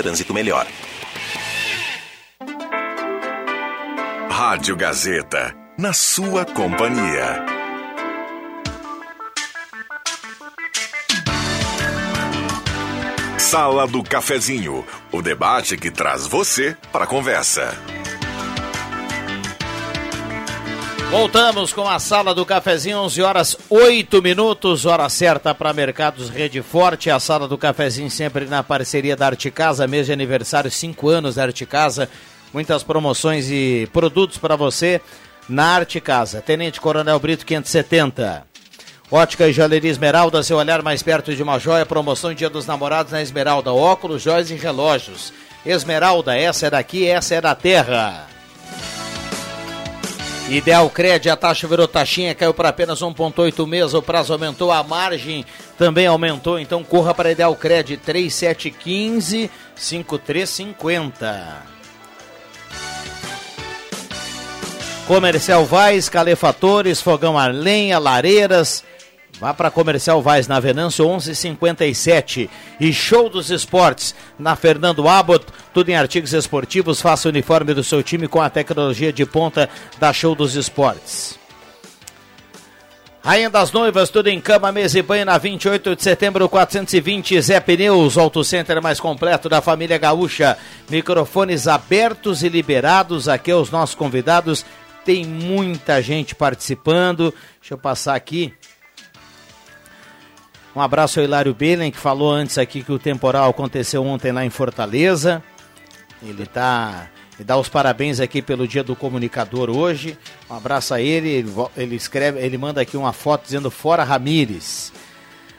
trânsito melhor. Rádio Gazeta, na sua companhia. Sala do Cafezinho, o debate que traz você para a conversa. Voltamos com a sala do cafezinho, 11 horas 8 minutos, hora certa para Mercados Rede Forte. A sala do cafezinho sempre na parceria da Arte Casa, mês de aniversário, 5 anos da Arte Casa. Muitas promoções e produtos para você na Arte Casa. Tenente Coronel Brito 570. Ótica e Joalheria Esmeralda, seu olhar mais perto de uma joia. Promoção Dia dos Namorados na Esmeralda. Óculos, joias e relógios. Esmeralda, essa é daqui, essa é da terra. Ideal Cred, a taxa virou taxinha, caiu para apenas 1,8 meses, o prazo aumentou, a margem também aumentou, então corra para Ideal Cred 3715 5350. Comercial Vaz, calefatores, fogão a lenha, lareiras. Vá para Comercial Vaz na Venâncio 1157 e Show dos Esportes na Fernando Abbott, tudo em artigos esportivos. Faça o uniforme do seu time com a tecnologia de ponta da Show dos Esportes. Rainha das Noivas, tudo em cama, mesa e banho na 28 de setembro 420. Zé Pneus, Auto Center mais completo da família Gaúcha. Microfones abertos e liberados. Aqui os nossos convidados. Tem muita gente participando. Deixa eu passar aqui. Um abraço ao Hilário Belen, que falou antes aqui que o temporal aconteceu ontem lá em Fortaleza. Ele tá. Ele dá os parabéns aqui pelo dia do comunicador hoje. Um abraço a ele. Ele, escreve, ele manda aqui uma foto dizendo Fora Ramires.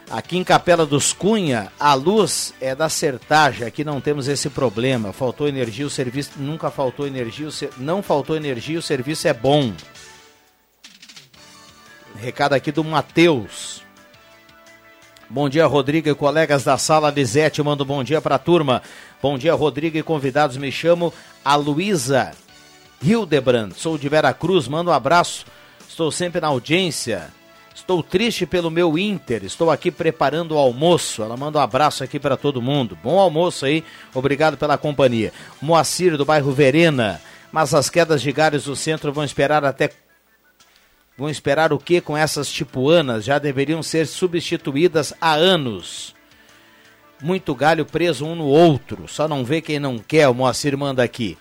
Aqui em Capela dos Cunha, a luz é da Sertaja, aqui não temos esse problema. Faltou energia, o serviço nunca faltou energia, não faltou energia, o serviço é bom. Recado aqui do Matheus. Bom dia, Rodrigo e colegas da sala Lisete. Mando bom dia para a turma. Bom dia, Rodrigo e convidados. Me chamo a Luísa Hildebrand. Sou de Vera Cruz. Mando um abraço. Estou sempre na audiência. Estou triste pelo meu Inter. Estou aqui preparando o almoço. Ela manda um abraço aqui para todo mundo. Bom almoço aí. Obrigado pela companhia. Moacir do bairro Verena. Mas as quedas de galhos do centro vão esperar até Vão esperar o que com essas tipuanas? Já deveriam ser substituídas há anos. Muito galho preso um no outro. Só não vê quem não quer, o Moacir manda aqui.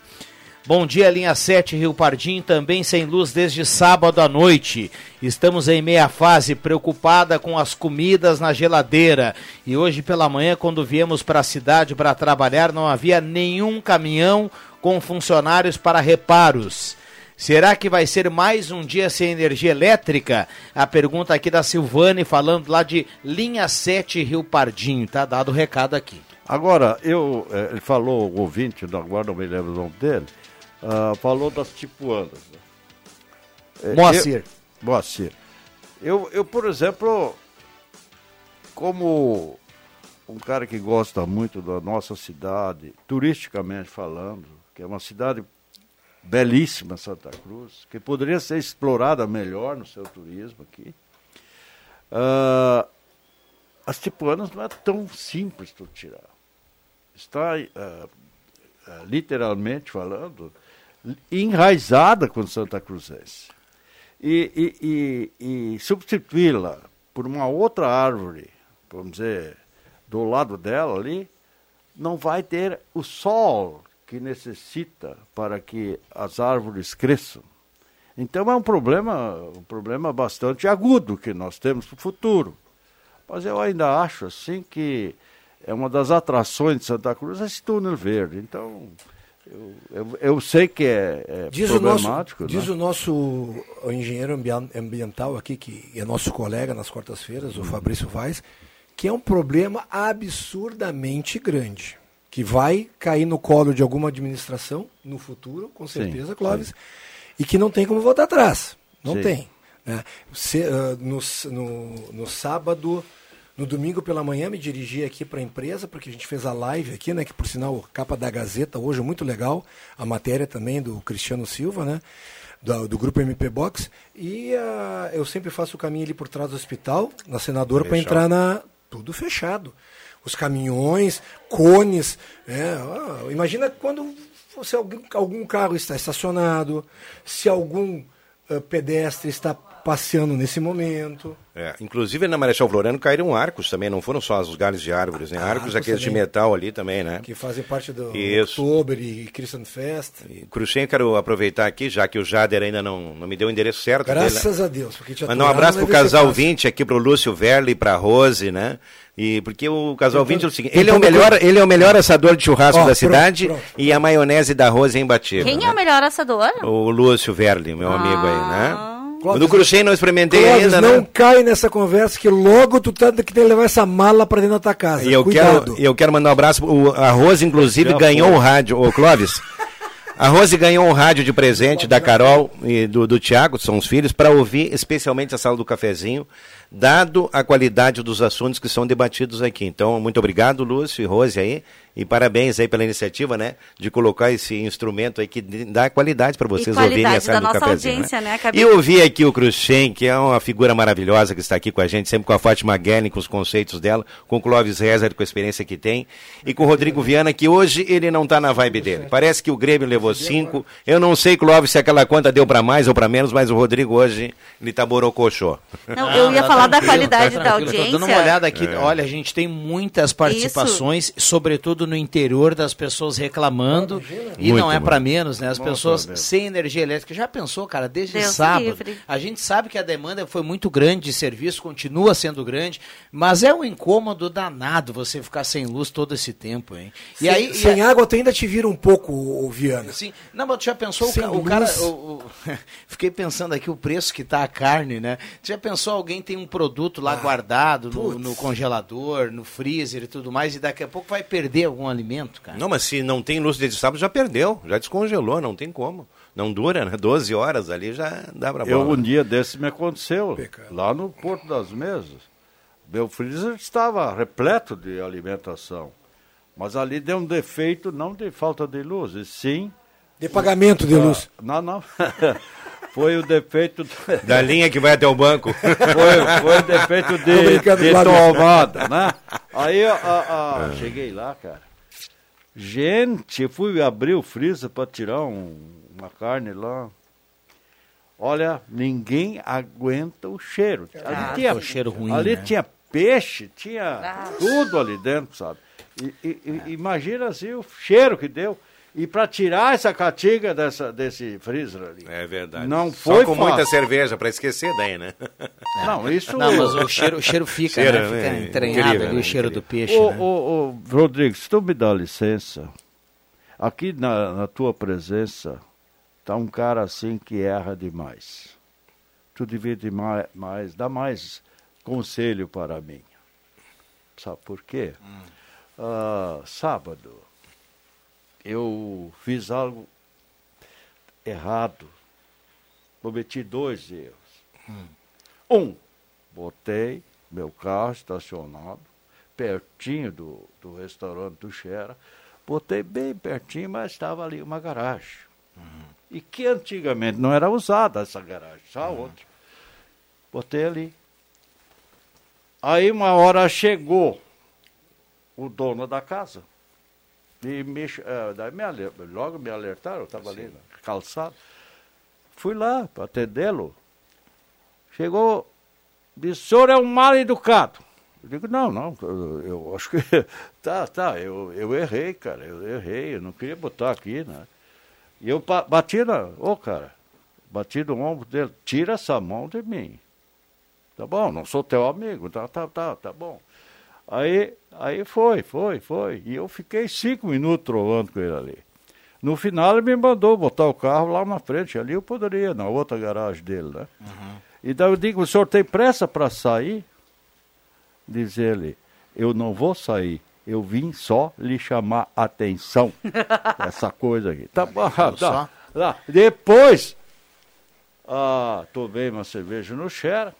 Bom dia, linha 7, Rio Pardim, também sem luz desde sábado à noite. Estamos em meia fase, preocupada com as comidas na geladeira. E hoje pela manhã, quando viemos para a cidade para trabalhar, não havia nenhum caminhão com funcionários para reparos. Será que vai ser mais um dia sem energia elétrica? A pergunta aqui da Silvane, falando lá de linha 7 Rio Pardinho. Tá dado o recado aqui. Agora, eu, eh, ele falou, o ouvinte, agora não me lembro o nome dele, ah, falou das tipuanas. né? Eh, Moacir. Eu, Moacir. Eu, eu, por exemplo, como um cara que gosta muito da nossa cidade, turisticamente falando, que é uma cidade belíssima, Santa Cruz, que poderia ser explorada melhor no seu turismo aqui. Ah, as tipuanas não é tão simples de tirar. Está, ah, literalmente falando, enraizada com Santa Cruzense. E, e, e, e substituí-la por uma outra árvore, vamos dizer, do lado dela ali, não vai ter o sol que necessita para que as árvores cresçam. Então é um problema, um problema bastante agudo que nós temos para o futuro. Mas eu ainda acho assim que é uma das atrações de Santa Cruz esse túnel verde. Então eu, eu, eu sei que é, é Diz o problemático. nosso, diz né? o nosso engenheiro ambian- ambiental aqui, que é nosso colega nas quartas-feiras, Uhum. o Fabrício Vaz, que é um problema absurdamente grande. Que vai cair no colo de alguma administração no futuro, com Sim, certeza, Clóvis, e que não tem como voltar atrás. Não Sim. tem. né? Se- ah, no, no, no sábado, no domingo pela manhã, me dirigi aqui para a empresa, porque a gente fez a live aqui, né? Que por sinal, capa da Gazeta hoje, muito legal. A matéria também do Cristiano Silva, né? Do, do grupo MP Box. E ah, eu sempre faço o caminho ali por trás do hospital, na senadora, para entrar na. Tudo fechado. Os caminhões, cones. é, ah, imagina quando se algum, algum carro está estacionado, se algum ah, pedestre está passeando nesse momento. É, inclusive na Marechal Floriano caíram arcos também, não foram só os galhos de árvores, né? arcos Arcos aqueles de também. metal ali também, né? Que fazem parte do Isso. E Christian Fest. Cruxem, quero aproveitar aqui, já que o Jader ainda não, não me deu o endereço certo Graças dele. a Deus. Porque te Mandar um abraço pro casal fácil. 20 aqui, pro Lúcio Verli e pra Rose, né? E porque o casal Tentando- 20 é o seguinte, ele é o melhor, ele é o melhor assador de churrasco Ó, da pronto, cidade pronto. e a maionese da Rose é imbatível. Quem né? é o melhor assador? O Lúcio Verli, meu amigo aí, né? O Clóvis, do Cruxem não experimentei Clóvis, ainda, não né? cai nessa conversa que logo tu tá que tem que levar essa mala pra dentro da tua casa. E eu Cuidado. quero, eu quero mandar um abraço. O, a Rose, inclusive, Já ganhou foi. um rádio. Ô, Clóvis. A Rose ganhou um rádio de presente da Carol e do, do Tiago, que são os filhos, para ouvir especialmente a sala do cafezinho, dado a qualidade dos assuntos que são debatidos aqui. Então, muito obrigado, Lúcio e Rose aí. E parabéns aí pela iniciativa, né? De colocar esse instrumento aí que dá qualidade para vocês ouvirem a qualidade sala da do nossa cafezinho. audiência, né, né? E eu ouvi aqui o Cruxem, que é uma figura maravilhosa que está aqui com a gente, sempre com a Fátima Guerlin, com os conceitos dela, com o Clóvis Rezer, com a experiência que tem, e com o Rodrigo Viana, que hoje ele não está na vibe dele. Parece que o Grêmio levou cinco. Eu não sei, Clóvis, se aquela conta deu para mais ou para menos, mas o Rodrigo hoje, ele tá borocochô. Não, eu ia tá falar da tranquilo, qualidade tá da audiência. Tô dando uma olhada aqui. É. Olha, a gente tem muitas participações, sobretudo no interior, das pessoas reclamando. E Muito, não é para menos, né? As Muito pessoas mesmo. sem energia elétrica. Já pensou, cara, desde Deus sábado. livre. A gente sabe que a demanda foi muito grande de serviço, continua sendo grande, mas é um incômodo danado você ficar sem luz todo esse tempo, hein? E sem, aí. e sem a- água tu ainda te vira um pouco, o Viana. Sim. Não, mas tu já pensou o, Sem o cara. luz. o- o- fiquei pensando aqui o preço que tá a carne, né? Tu já pensou alguém tem um produto lá guardado no, no congelador, no freezer e tudo mais, e daqui a pouco vai perder algum alimento, cara? Não, mas se não tem luz desde sábado, já perdeu, já descongelou, não tem como. Não dura, né? 12 horas ali já dá pra Eu, bola. um dia desse me aconteceu, Pecado. lá no Porto das Mesas. Meu freezer estava repleto de alimentação. Mas ali deu um defeito, não de falta de luz, e sim De pagamento de Ah, luz. Não, não. Foi o defeito da linha que vai até o banco. Foi, foi o defeito de, de tomada, né? Aí a, a, a, cheguei lá, cara. Gente, fui abrir o freezer para tirar um, uma carne lá. Olha, ninguém aguenta o cheiro. Ali Ah, tinha, o cheiro ruim, Ali né? tinha peixe, tinha Ah. tudo ali dentro, sabe? E, e- e- imagina assim o cheiro que deu. E para tirar essa caatinga dessa, desse freezer ali. É verdade. Não Só foi com fácil. muita cerveja para esquecer daí, né? Não, isso. Não, mas o cheiro, o cheiro fica, Cheiro, né? Fica né? entranhado Incrível, ali né? o cheiro do peixe, Ô, né? ô, ô, Rodrigo, se tu me dá licença, aqui na, na tua presença tá um cara assim que erra demais. Tu devia de mais, mais, dar mais conselho para mim. Sabe por quê? Ah, sábado, eu fiz algo errado. Cometi dois erros. Um, botei meu carro estacionado pertinho do, do restaurante do Xera. Botei bem pertinho, mas estava ali uma garagem. E que antigamente não era usada essa garagem, só outra. Botei ali. Aí uma hora chegou o dono da casa. E me, daí me aler- logo me alertaram, eu estava ali na calçada. Fui lá para atendê-lo. Chegou, disse, o senhor é um mal educado. Eu digo, não, não, eu, eu acho que. Tá, tá, eu, eu errei, cara, eu errei, eu não queria botar aqui, né? E eu bati na. Ô, cara, bati no ombro dele, tira essa mão de mim. Tá bom, não sou teu amigo, tá, tá, tá, tá bom. Aí, aí foi, foi, foi. E eu fiquei cinco minutos trovando com ele ali. No final ele me mandou botar o carro lá na frente, ali eu poderia, na outra garagem dele, né? E daí eu digo, o senhor tem pressa para sair? Diz ele, eu não vou sair, eu vim só lhe chamar atenção. Essa coisa aqui. Tá bom, tá, tá. Depois, ah, tomei uma cerveja no Xera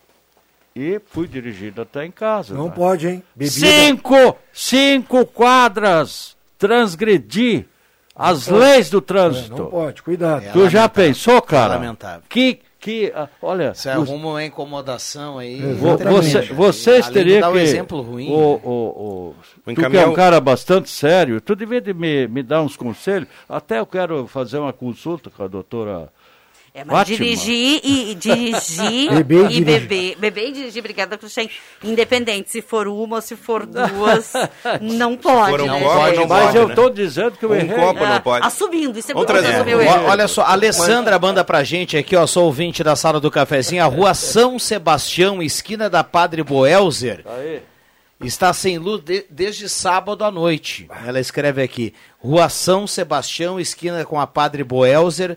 e fui dirigido até em casa. Não né? pode, hein? Bebida. Cinco, cinco quadras transgredir as pode. leis do trânsito. Não pode, cuidado. Tu já pensou, cara? lamentável. Que, que, ah, olha, Você os- arruma uma incomodação aí. vo- você- vocês teriam dar que. um exemplo ruim. O, o, o, tu que é um o- cara bastante sério, tu devia de me, me dar uns conselhos. Até eu quero fazer uma consulta com a doutora. É, mas Fátima. dirigir e, e dirigir Beber e e dirigir. beber. Beber e dirigir, obrigada, Cruxem. Independente, se for uma ou se for duas, não pode. for um né, copo, não Mas pode, eu né? estou dizendo que eu Um errei. copo não pode. Assumindo, isso é muito Ó, erro. Olha só, a Alessandra manda pra gente aqui, ó, sou ouvinte da sala do cafezinho, a rua São Sebastião, esquina da Padre Boelzer, Aí. está sem luz de- desde sábado à noite. Ela escreve aqui, rua São Sebastião, esquina com a Padre Boelzer,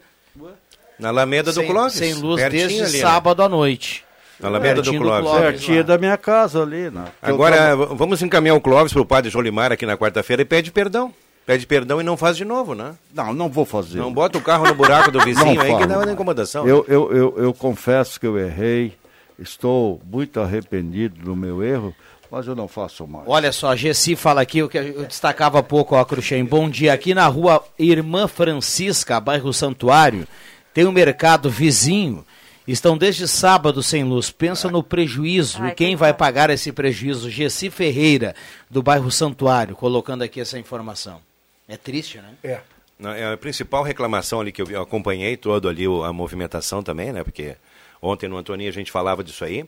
Na Alameda do sem, Clóvis. sem luz pertinho desde ali, né? sábado à noite. Na Alameda do Pertinho Clóvis. Pertinho lá. da minha casa ali, né? Agora, vamos encaminhar o Clóvis para o padre Jolimar aqui na quarta-feira e pede perdão. Pede perdão e não faz de novo, né? Não, não vou fazer. Não bota o carro no buraco do vizinho Não aí que dá uma incomodação. Eu, eu, eu, eu confesso que eu errei, estou muito arrependido do meu erro, mas eu não faço mais. Olha só, a Gessi fala aqui, o que eu destacava há pouco, ó, Cruxem. Bom dia. Aqui na rua Irmã Francisca, bairro Santuário, tem um mercado vizinho. Estão desde sábado sem luz. Pensa no prejuízo. e quem vai pagar esse prejuízo? Gessi Ferreira, do bairro Santuário, colocando aqui essa informação. É triste, né? É. Não, é a principal reclamação ali que eu, acompanhei todo ali o- a movimentação também, né? Porque ontem no Antônio a gente falava disso aí.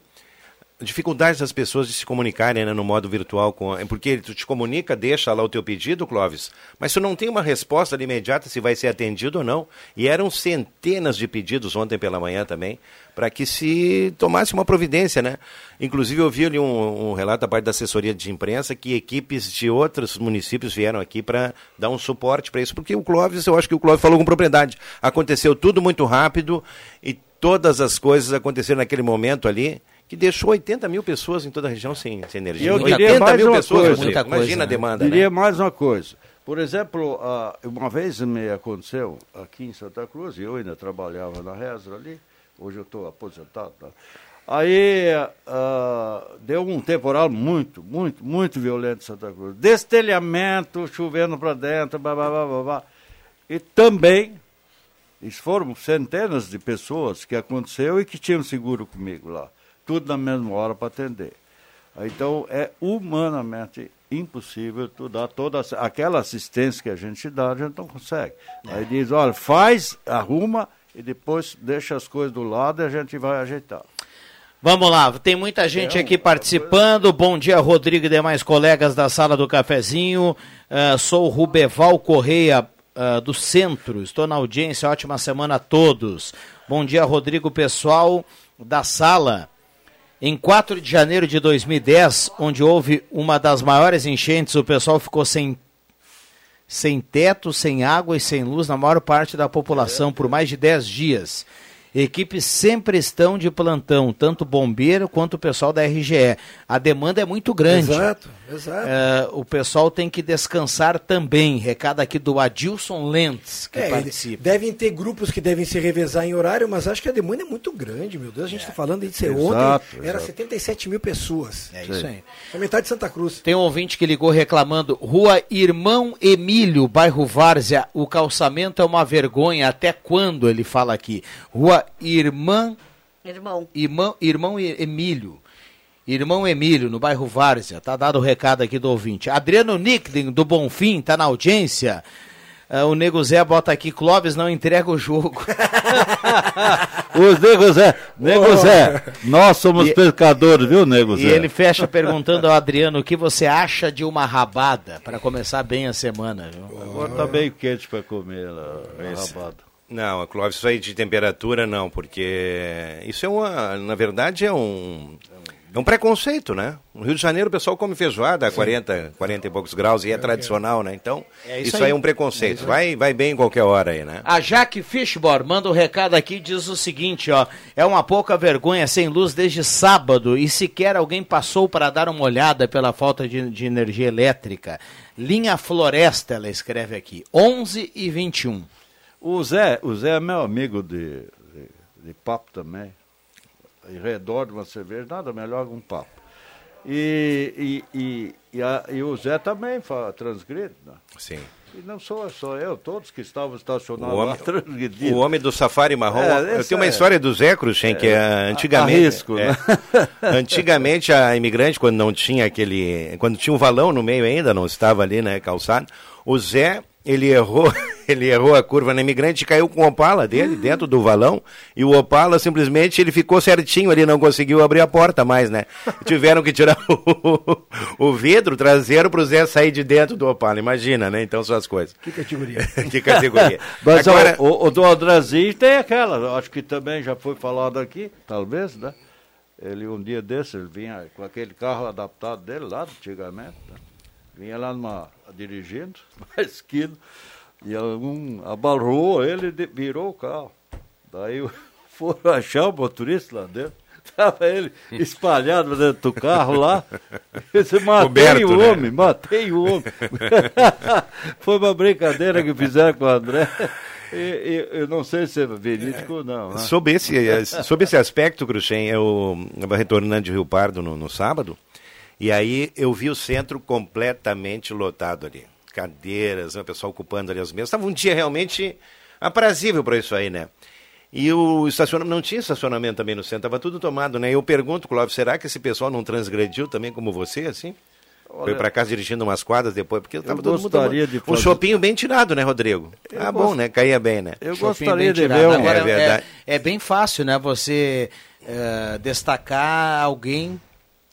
Dificuldades das pessoas de se comunicarem né, no modo virtual, com, porque tu te comunica, deixa lá o teu pedido, Clóvis, mas tu não tem uma resposta imediata se vai ser atendido ou não. E eram centenas de pedidos ontem pela manhã também, para que se tomasse uma providência, né? Inclusive eu vi ali um, um relato da parte da assessoria de imprensa que equipes de outros municípios vieram aqui para dar um suporte para isso, porque o Clóvis, eu acho que o Clóvis falou com propriedade. Aconteceu tudo muito rápido e todas as coisas aconteceram naquele momento ali que deixou 80 mil pessoas em toda a região sem, sem E energia. eu 80 diria mais mil uma pessoas, coisa. Imagina a demanda. Diria né? mais uma coisa. Por exemplo, ah, uma vez me aconteceu aqui em Santa Cruz, e eu ainda trabalhava na Resra ali, hoje eu estou aposentado. tá? Aí ah, deu um temporal muito, muito, muito violento em Santa Cruz. Destelhamento, chovendo para dentro, blá, blá, blá, blá, blá. E também Isso foram centenas de pessoas que aconteceu e que tinham seguro comigo lá. Tudo na mesma hora para atender. Então, é humanamente impossível tu dar toda aquela assistência que a gente dá, a gente não consegue. Aí diz, olha, faz, arruma e depois deixa as coisas do lado e a gente vai ajeitar. Vamos lá, tem muita gente aqui participando. Bom dia, Rodrigo e demais colegas da sala do cafezinho. Ah, sou o Rubeval Correia ah, do Centro. Estou na audiência. Ótima semana a todos. Bom dia, Rodrigo, pessoal da sala. Em 4 de janeiro de 2010, onde houve uma das maiores enchentes, o pessoal ficou sem sem teto, sem água e sem luz na maior parte da população por mais de 10 dias. Equipes sempre estão de plantão, tanto o bombeiro quanto o pessoal da RGE. A demanda é muito grande. Exato, exato. É, o pessoal tem que descansar também. Recado aqui do Adilson Lentz, que É, participa. devem ter grupos que devem se revezar em horário, mas acho que a demanda é muito grande, meu Deus. A gente está falando de ser Exato, ontem, era exato. 77 mil pessoas. É isso aí. É metade de Santa Cruz. Tem um ouvinte que ligou reclamando, Rua Irmão Emílio, bairro Várzea, o calçamento é uma vergonha, até quando ele fala aqui? Rua Irmã, Irmão. Irmão, Irmão E- Emílio, Irmão Emílio, no bairro Várzea, tá dado o recado aqui do ouvinte. Adriano Nicklin, do Bonfim, tá na audiência. Ah, o Nego Zé bota aqui, Clóvis não entrega o jogo. Os Nego Zé, Nego Oh. Zé, nós somos E- pescadores, viu, Nego Zé? E ele fecha perguntando ao Adriano o que você acha de uma rabada, para começar bem a semana. Viu? Agora tá bem quente para comer lá, a rabada. Não, Clóvis, isso aí de temperatura não, porque isso é uma, na verdade é um, é um preconceito, né? No Rio de Janeiro o pessoal come feijoada a 40, 40 e poucos graus e é tradicional, né? Então, É isso, isso aí é um preconceito. vai, vai bem em qualquer hora aí, né? A Jaque Fishbor manda um recado aqui diz o seguinte, ó, é uma pouca vergonha sem luz desde sábado e sequer alguém passou para dar uma olhada pela falta de, de energia elétrica. Linha Floresta, ela escreve aqui, 11 e 21. O Zé, o Zé é meu amigo de, de, de papo também. Em redor de uma cerveja, nada melhor que um papo. E, e, e, e, a- e o Zé também transgride, né? Sim. E não sou só eu, todos que estavam O estacionados homem, lá transgrediram. o homem do safari marrom. É, eu tenho uma é- história do Zé Cruxem, que é, é, antigamente. arrisco, é, né? antigamente a imigrante, quando não tinha aquele. Quando tinha um valão no meio ainda, não estava ali, né, calçado, o Zé. Ele errou, ele errou a curva na imigrante e caiu com o Opala dele dentro do valão. E o Opala simplesmente ele ficou certinho ali, não conseguiu abrir a porta mais, né? Tiveram que tirar o, o vidro traseiro para o Zé sair de dentro do Opala. Imagina, né? Então são as coisas. Que categoria. que categoria. Mas Agora, o, o do tem aquela, acho que também já foi falado aqui, talvez, né? Ele um dia desses, ele vinha com aquele carro adaptado dele lá, antigamente, né? vinha lá numa, dirigindo, na esquina, e algum abarrou ele e virou o carro. Daí foram achar o motorista lá dentro. Estava ele espalhado dentro do carro lá. Disse, matei Coberto, o né? homem, matei o homem. Foi uma brincadeira que fizeram com o André. E, e- eu não sei se é verídico ou não. né? Sobre esse, sobre esse aspecto, Cruxem, eu estava retornando de Rio Pardo no, no sábado, e aí eu vi o centro completamente lotado ali. Cadeiras, né, o pessoal ocupando ali as mesas. Estava um dia realmente aprazível para isso aí, né? E o estacionamento, não tinha estacionamento também no centro, estava tudo tomado, né? Eu pergunto, Clóvis, será que esse pessoal não transgrediu também como você, assim? Foi Olha, para casa dirigindo umas quadras depois, porque estava eu todo mundo tomando. de Um chopinho bem tirado, né, Rodrigo? Eu ah, gost- bom, né? Caía bem, né? Eu Shopping gostaria bem de tirado. ver um- Agora, É verdade. É, é bem fácil, né? Você eh, destacar alguém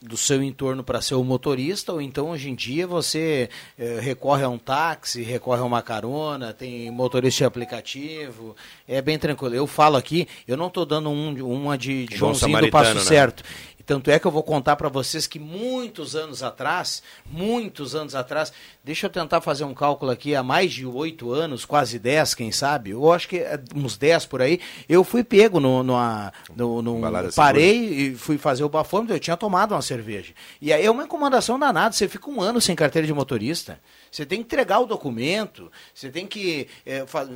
do seu entorno para ser o motorista, ou então hoje em dia você eh, recorre a um táxi, recorre a uma carona, tem motorista de aplicativo, é bem tranquilo. Eu falo aqui, eu não estou dando um, uma de, Joãozinho do Passo né? Certo. Tanto é que eu vou contar para vocês que muitos anos atrás, muitos anos atrás, deixa eu tentar fazer um cálculo aqui, há mais de oito anos, quase dez, quem sabe, eu acho que é uns dez por aí, eu fui pego no, numa- no, no- Balada parei e fui fazer o bafômetro, eu tinha tomado uma cerveja. E aí é uma incomodação danada, você fica um ano sem carteira de motorista, você tem que entregar o documento, você tem que... fa-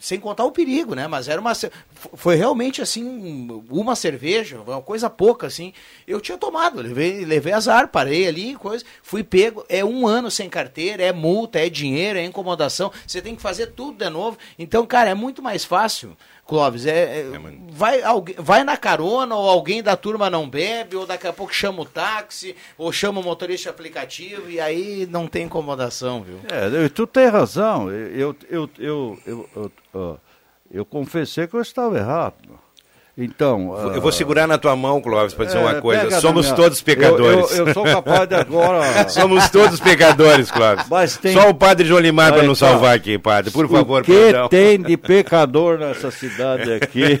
sem contar o perigo, né? Mas era uma. Foi realmente assim, uma cerveja, uma coisa pouca, assim. Eu tinha tomado, levei, levei azar, parei ali, coisa, fui pego. É um ano sem carteira, é multa, é dinheiro, é incomodação. Você tem que fazer tudo de novo. Então, cara, é muito mais fácil. Clóvis, é, é, vai, alguém, vai na carona, ou alguém da turma não bebe, ou daqui a pouco chama o táxi, ou chama o motorista aplicativo, e aí não tem incomodação, viu? É, tu tem razão. Eu, eu, eu, eu, eu, eu, eu confessei que eu estava errado. Então. Eu vou segurar na tua mão, Clóvis, para dizer é, uma coisa. Somos minha... todos pecadores. Eu, eu, eu, sou capaz de agora. Somos todos pecadores, Clóvis. Mas tem... Só o padre Jolimar para nos tá. salvar aqui, padre. Por favor, O que perdão. tem de pecador nessa cidade aqui?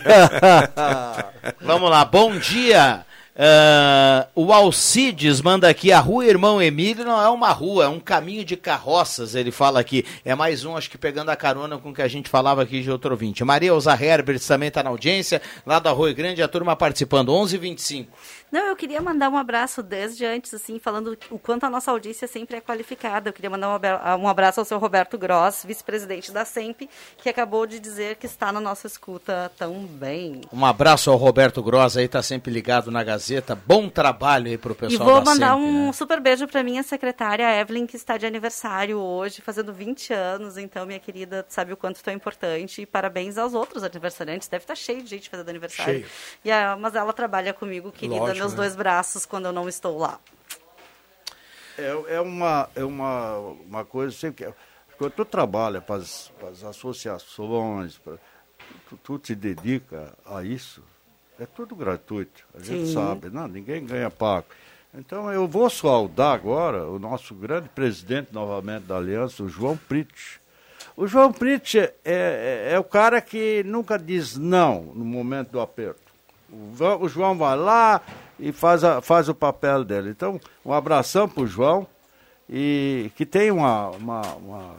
Vamos lá, bom dia. Uh, o Alcides manda aqui, a rua Irmão Emílio não é uma rua, é um caminho de carroças, ele fala aqui. É mais um, acho que pegando a carona com o que a gente falava aqui de outro ouvinte. Maria Osa Herbert também está na audiência, lá da Rua Grande, a turma participando, 11 h 25 não, eu queria mandar um abraço desde antes, assim, falando o quanto a nossa audiência sempre é qualificada. Eu queria mandar um abraço ao seu Roberto Gross, vice-presidente da SEMP, que acabou de dizer que está na nossa escuta também. Um abraço ao Roberto Gross, aí está sempre ligado na Gazeta. Bom trabalho aí para o pessoal E vou mandar SEMP, um né? super beijo para minha secretária Evelyn, que está de aniversário hoje, fazendo 20 anos. Então, minha querida, sabe o quanto tu é importante. E parabéns aos outros aniversariantes. Deve estar tá cheio de gente fazendo aniversário. Cheio. E a, mas ela trabalha comigo, querida, meus né? dois braços quando eu não estou lá. É, é, uma, é uma, uma coisa sempre que. Quando tu trabalha para as, para as associações, para, tu, tu, te dedica a isso, é tudo gratuito. A gente Sim. sabe, não, ninguém ganha pago. Então eu vou saudar agora o nosso grande presidente novamente da Aliança, o João Pritch. O João Pritch é, é, é o cara que nunca diz não no momento do aperto. O, o João vai lá, e faz, a, faz o papel dele. Então, um abração para o João e que tem uma, uma, uma,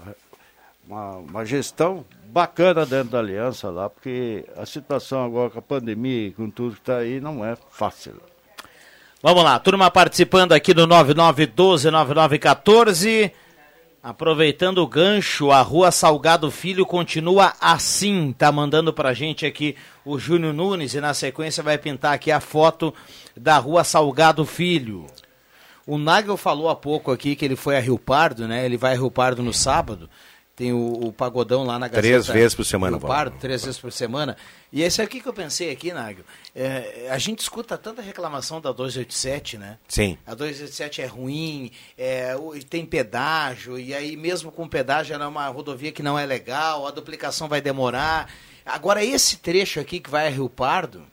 uma, uma gestão bacana dentro da aliança lá, porque a situação agora com a pandemia e com tudo que está aí não é fácil. Vamos lá, turma participando aqui do 9912-9914. Aproveitando o gancho, a rua Salgado Filho continua assim. Tá mandando pra gente aqui o Júnior Nunes e na sequência vai pintar aqui a foto da rua Salgado Filho. O Nagel falou há pouco aqui que ele foi a Rio Pardo, né? Ele vai a Rio Pardo no sábado. Tem o, o pagodão lá na Gazeta. Três vezes por semana. Pardo, três vezes por semana. E esse aqui que eu pensei aqui, Nagel. É, a gente escuta tanta reclamação da 287, né? Sim. A 287 é ruim, é, tem pedágio, e aí mesmo com pedágio ela é uma rodovia que não é legal, a duplicação vai demorar. Agora esse trecho aqui que vai a Rio Pardo,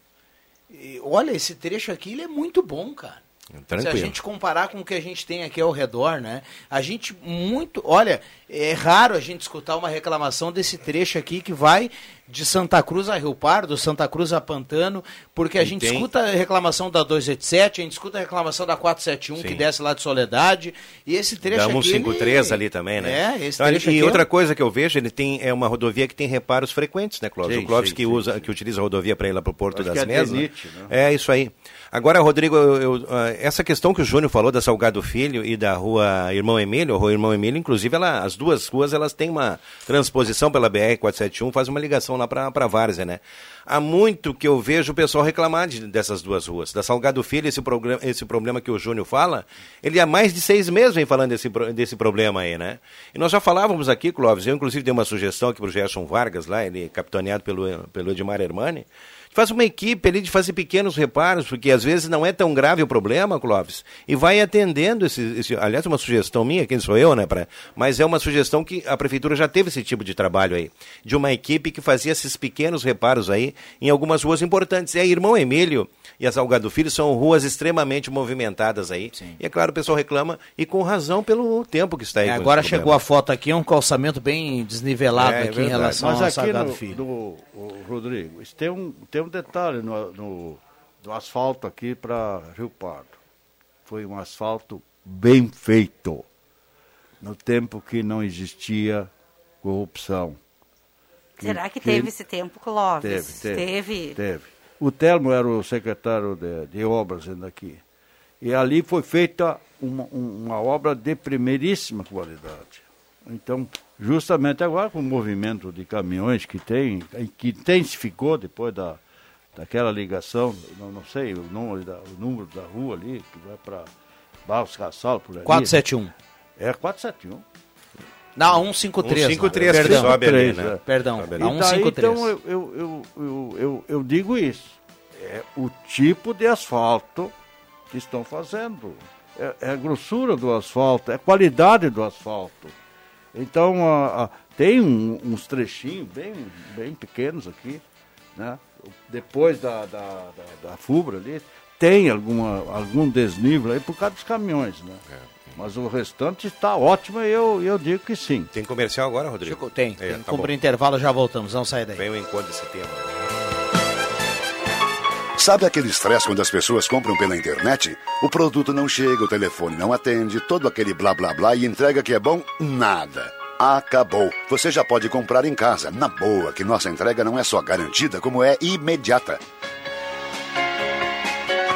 olha, esse trecho aqui ele é muito bom, cara. Tranquilo. Se a gente comparar com o que a gente tem aqui ao redor, né? A gente muito. Olha, é raro a gente escutar uma reclamação desse trecho aqui que vai de Santa Cruz a Rio Pardo, Santa Cruz a Pantano, porque a e gente tem... escuta a reclamação da 287, a gente escuta a reclamação da 471 Sim. que desce lá de Soledade, e esse trecho da 153 ele... ali também, né? É, esse então, trecho E aqui outra é... coisa que eu vejo, ele tem é uma rodovia que tem reparos frequentes, né, Clóvis? Sim, o Clóvis sim, que usa que utiliza a rodovia para ir lá para o Porto Acho das é Mesas. Né? É isso aí. Agora, Rodrigo, eu, eu, ah, essa questão que o Júnior falou da Salgado Filho e da rua Irmão Emílio, rua Irmão Emílio, inclusive, ela, as duas ruas elas têm uma transposição pela BR-471, faz uma ligação lá para Várzea, né? Há muito que eu vejo o pessoal reclamar de, dessas duas ruas. Da Salgado Filho, esse, problema, esse problema que o Júnior fala, ele há mais de seis meses vem falando desse, desse problema aí, né? E nós já falávamos aqui, Clóvis, eu inclusive dei uma sugestão aqui para o Gerson Vargas, lá, ele capitaneado pelo, pelo Edmar Hermani, Faz uma equipe ali de fazer pequenos reparos, porque às vezes não é tão grave o problema, Clóvis, e vai atendendo esse, esse aliás, uma sugestão minha, quem sou eu, né, pra, mas é uma sugestão que a prefeitura já teve esse tipo de trabalho aí, de uma equipe que fazia esses pequenos reparos aí em algumas ruas importantes. E a Irmão Emílio e a Salgado Filho são ruas extremamente movimentadas aí. Sim. E é claro, o pessoal reclama, e com razão pelo tempo que está aí. É, agora chegou a foto aqui, é um calçamento bem desnivelado é, aqui é em relação Mas ao Salgado Filho. Do, Rodrigo, tem um, tem um detalhe no, no, no asfalto aqui para Rio Pardo. Foi um asfalto bem feito, no tempo que não existia corrupção. Será que, que teve esse tempo, Clóvis? Teve, teve. Teve. teve. O Telmo era o secretário de, de obras ainda aqui. E ali foi feita uma, uma obra de primeiríssima qualidade. Então, Justamente agora com o movimento de caminhões que tem, que intensificou depois da, daquela ligação, não, não sei o número, da, o número da rua ali, que vai para Barros Cassal, por ali. 471. É 471. Não, 153. 153, não. Perdão, sobe ali, né? Perdão, Sobe ali. a E daí, 153. então eu, eu, eu, eu, eu, digo isso. É o tipo de asfalto que estão fazendo. É, é a grossura do asfalto, é a qualidade do asfalto. Então a- a- tem um- uns trechinhos bem, bem pequenos aqui, né? Depois da, da, da, da Fubra ali, tem alguma, algum desnível aí por causa dos caminhões, né? Mas o restante está ótimo e eu, eu digo que sim. Tem comercial agora, Rodrigo? Tem, É, tem tá cumprir intervalo, já voltamos, não sai daí. Vem o encontro desse tema. Sabe aquele estresse quando as pessoas compram pela internet? O produto não chega, o telefone não atende, todo aquele blá blá blá e entrega que é bom? Nada. Acabou. Você já pode comprar em casa, na boa, que nossa entrega não é só garantida, como é imediata.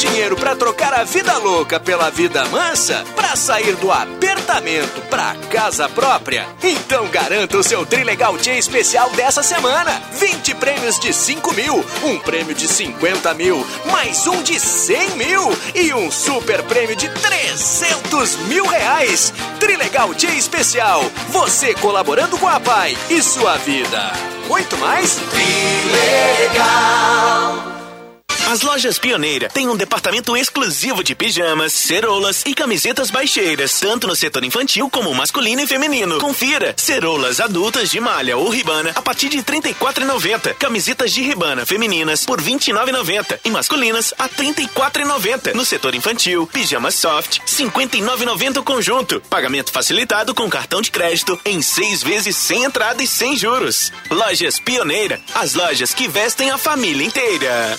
Dinheiro pra trocar a vida louca pela vida mansa? Pra sair do apertamento pra casa própria? Então garanta o seu Trilegal Tia especial dessa semana. 20 prêmios de 5 mil, um prêmio de 50 mil, mais um de 100 mil e um super prêmio de 300 mil reais. Trilegal Tia especial. Você colaborando com a Pai e sua vida. Muito mais? Trilegal. As lojas Pioneira têm um departamento exclusivo de pijamas, cerolas e camisetas baixeiras, tanto no setor infantil como masculino e feminino. Confira: cerolas adultas de malha ou ribana a partir de R$ 34,90. Camisetas de ribana femininas por R$ 29,90 e masculinas a R$ 34,90. No setor infantil, pijamas soft, R$ 59,90 o conjunto. Pagamento facilitado com cartão de crédito em seis vezes sem entrada e sem juros. Lojas Pioneira, as lojas que vestem a família inteira.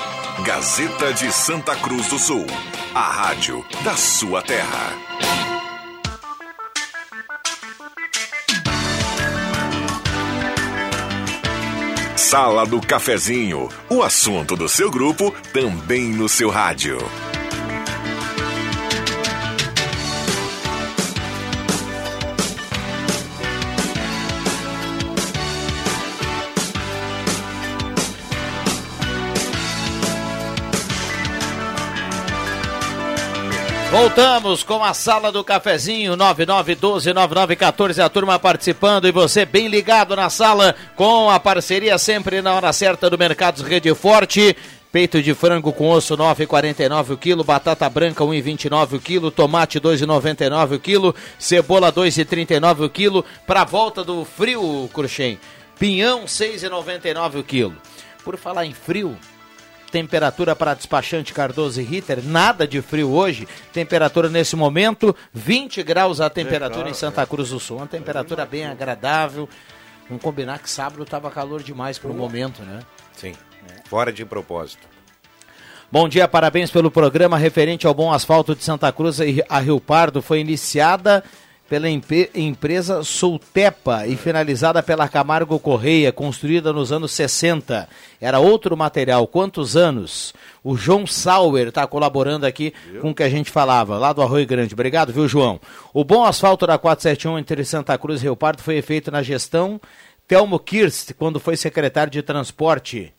Gazeta de Santa Cruz do Sul. A rádio da sua terra. Sala do Cafezinho. O assunto do seu grupo também no seu rádio. Voltamos com a sala do cafezinho 99129914, a turma participando e você bem ligado na sala com a parceria sempre na hora certa do Mercados Rede Forte. Peito de frango com osso 9,49 o quilo, batata branca 1,29 o quilo, tomate 2,99 o quilo, cebola 2,39 o quilo. Para volta do frio, Cruxem, pinhão 6,99 o quilo. Por falar em frio, temperatura para despachante Cardoso e Ritter, nada de frio hoje. Temperatura nesse momento, 20 graus a temperatura em Santa Cruz do Sul. Uma temperatura bem agradável. Vamos combinar que sábado estava calor demais para o momento, né? Sim. Fora de propósito. Bom dia, parabéns pelo programa referente ao bom asfalto de Santa Cruz e a Rio Pardo. Foi iniciada pela empresa Sultepa e finalizada pela Camargo Correia, construída nos anos 60. Era outro material. Quantos anos? O João Sauer está colaborando aqui com o que a gente falava, lá do Arroio Grande. Obrigado, viu, João? O bom asfalto da 471 entre Santa Cruz e Rio Pardo foi feito na gestão Telmo Kirst, quando foi secretário de transporte.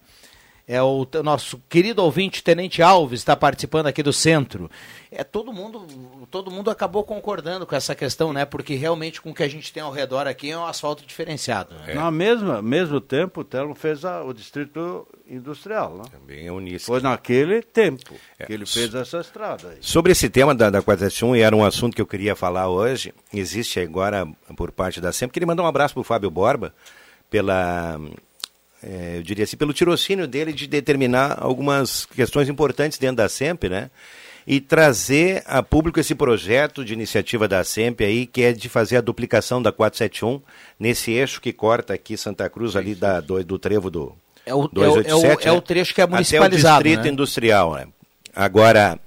É o nosso querido ouvinte Tenente Alves está participando aqui do centro. É todo mundo, todo mundo acabou concordando com essa questão, né? Porque realmente com o que a gente tem ao redor aqui é um asfalto diferenciado. Né? Na mesma mesmo tempo, o Telo fez a- o distrito industrial, né? Também é Unisc. Foi naquele tempo É. que ele fez essa estrada aí. Sobre esse tema da, da 471, e era um assunto que eu queria falar hoje, existe agora, por parte da SEMP, queria mandar um abraço para o Fábio Borba, pela, eh, eu diria assim, pelo tirocínio dele de determinar algumas questões importantes dentro da SEMP, né? E trazer a público esse projeto de iniciativa da SEMP aí, que é de fazer a duplicação da 471 nesse eixo que corta aqui Santa Cruz, ali da, do, do trevo do, É o- 287, é o- é o né? trecho que é Até municipalizado, o distrito né? industrial, né? Agora,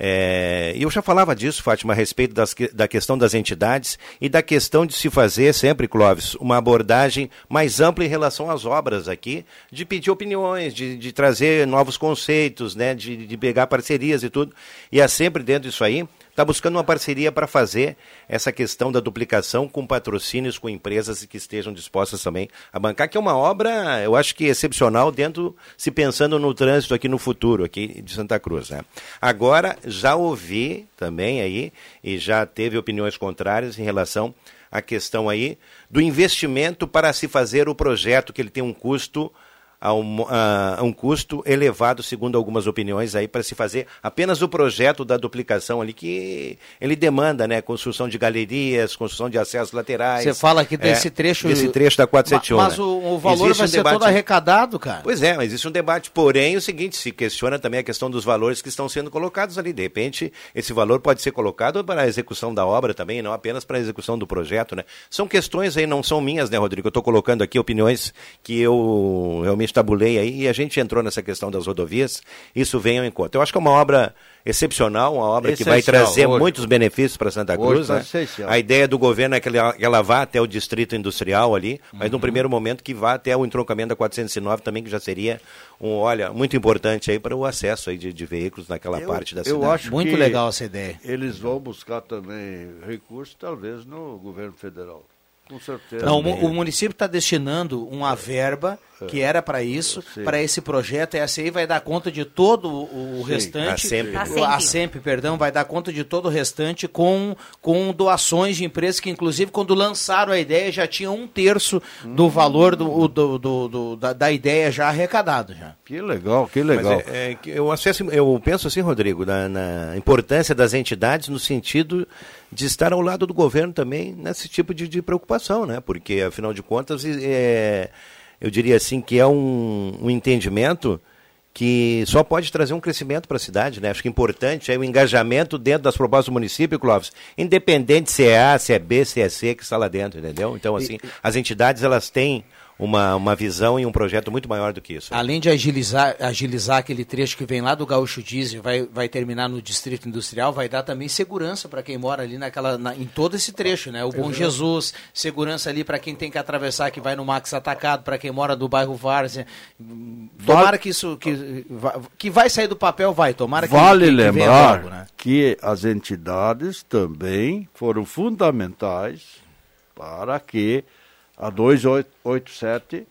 é, eu já falava disso, Fátima, a respeito das da questão das entidades e da questão de se fazer sempre, Clóvis, uma abordagem mais ampla em relação às obras aqui, de pedir opiniões, de, de trazer novos conceitos, né, de, de pegar parcerias e tudo. E é sempre dentro disso aí, está buscando uma parceria para fazer essa questão da duplicação com patrocínios com empresas que estejam dispostas também a bancar, que é uma obra, eu acho que excepcional dentro, se pensando no trânsito aqui no futuro, aqui de Santa Cruz. Né? Agora, já ouvi também aí, e já teve opiniões contrárias em relação à questão aí do investimento para se fazer o projeto, que ele tem um custo a um, a um custo elevado, segundo algumas opiniões aí, para se fazer apenas o projeto da duplicação ali, que ele demanda, né? Construção de galerias, construção de acessos laterais. Você fala aqui é, desse trecho. Desse trecho da 471. Ma- Mas né? o, o valor Existe vai um ser debate- todo arrecadado, cara. Pois é, mas existe um debate. Porém, o seguinte, se questiona também a questão dos valores que estão sendo colocados ali. De repente, esse valor pode ser colocado para a execução da obra também, não apenas para a execução do projeto, né? São questões aí, não são minhas, né, Rodrigo? Eu estou colocando aqui opiniões que eu realmente tabulei aí e a gente entrou nessa questão das rodovias. Isso vem ao encontro. Eu acho que é uma obra excepcional, uma obra que vai Essencial, trazer hoje. muitos benefícios para Santa Hoje Cruz. tá né? essencial. A ideia do governo é que ela, que ela vá até o distrito industrial ali, mas Uhum. num primeiro momento que vá até o entroncamento da 409 também, que já seria um, olha, muito importante aí para o acesso aí de, de veículos naquela parte da cidade. Eu acho Muito que legal essa ideia. Eles vão buscar também recursos, talvez, no governo federal. Com certeza. Não, o município está destinando uma verba que era para isso, para esse projeto. Essa aí vai dar conta de todo o Sim, restante. a SEMP. A O- SEMP. A SEMP, perdão, vai dar conta de todo o restante com, com doações de empresas que, inclusive, quando lançaram a ideia, já tinham um terço do valor do, do- do- do- da, da ideia já arrecadado. Já. Que legal, que Mas legal. é- é eu, acesso, eu penso assim, Rodrigo, na, na importância das entidades no sentido de estar ao lado do governo também nesse tipo de, de preocupação, né? Porque, afinal de contas, é, eu diria assim que é um, um entendimento que só pode trazer um crescimento para a cidade, né? Acho que importante é o engajamento dentro das propostas do município, Clóvis, independente se é A, se é B, se é C que está lá dentro, entendeu? Então, assim, as entidades, elas têm uma, uma visão e um projeto muito maior do que isso. Além de agilizar, agilizar aquele trecho que vem lá do Gaúcho Diesel, vai, vai terminar no Distrito Industrial, vai dar também segurança para quem mora ali naquela, na- em todo esse trecho, né? O Bom Jesus, segurança ali para quem tem que atravessar, que vai no Max Atacado, para quem mora do bairro Várzea. Tomara que isso, que, que vai sair do papel, vai. Tomara que, Vale que, que venha lembrar logo, né? que as entidades também foram fundamentais para que a 287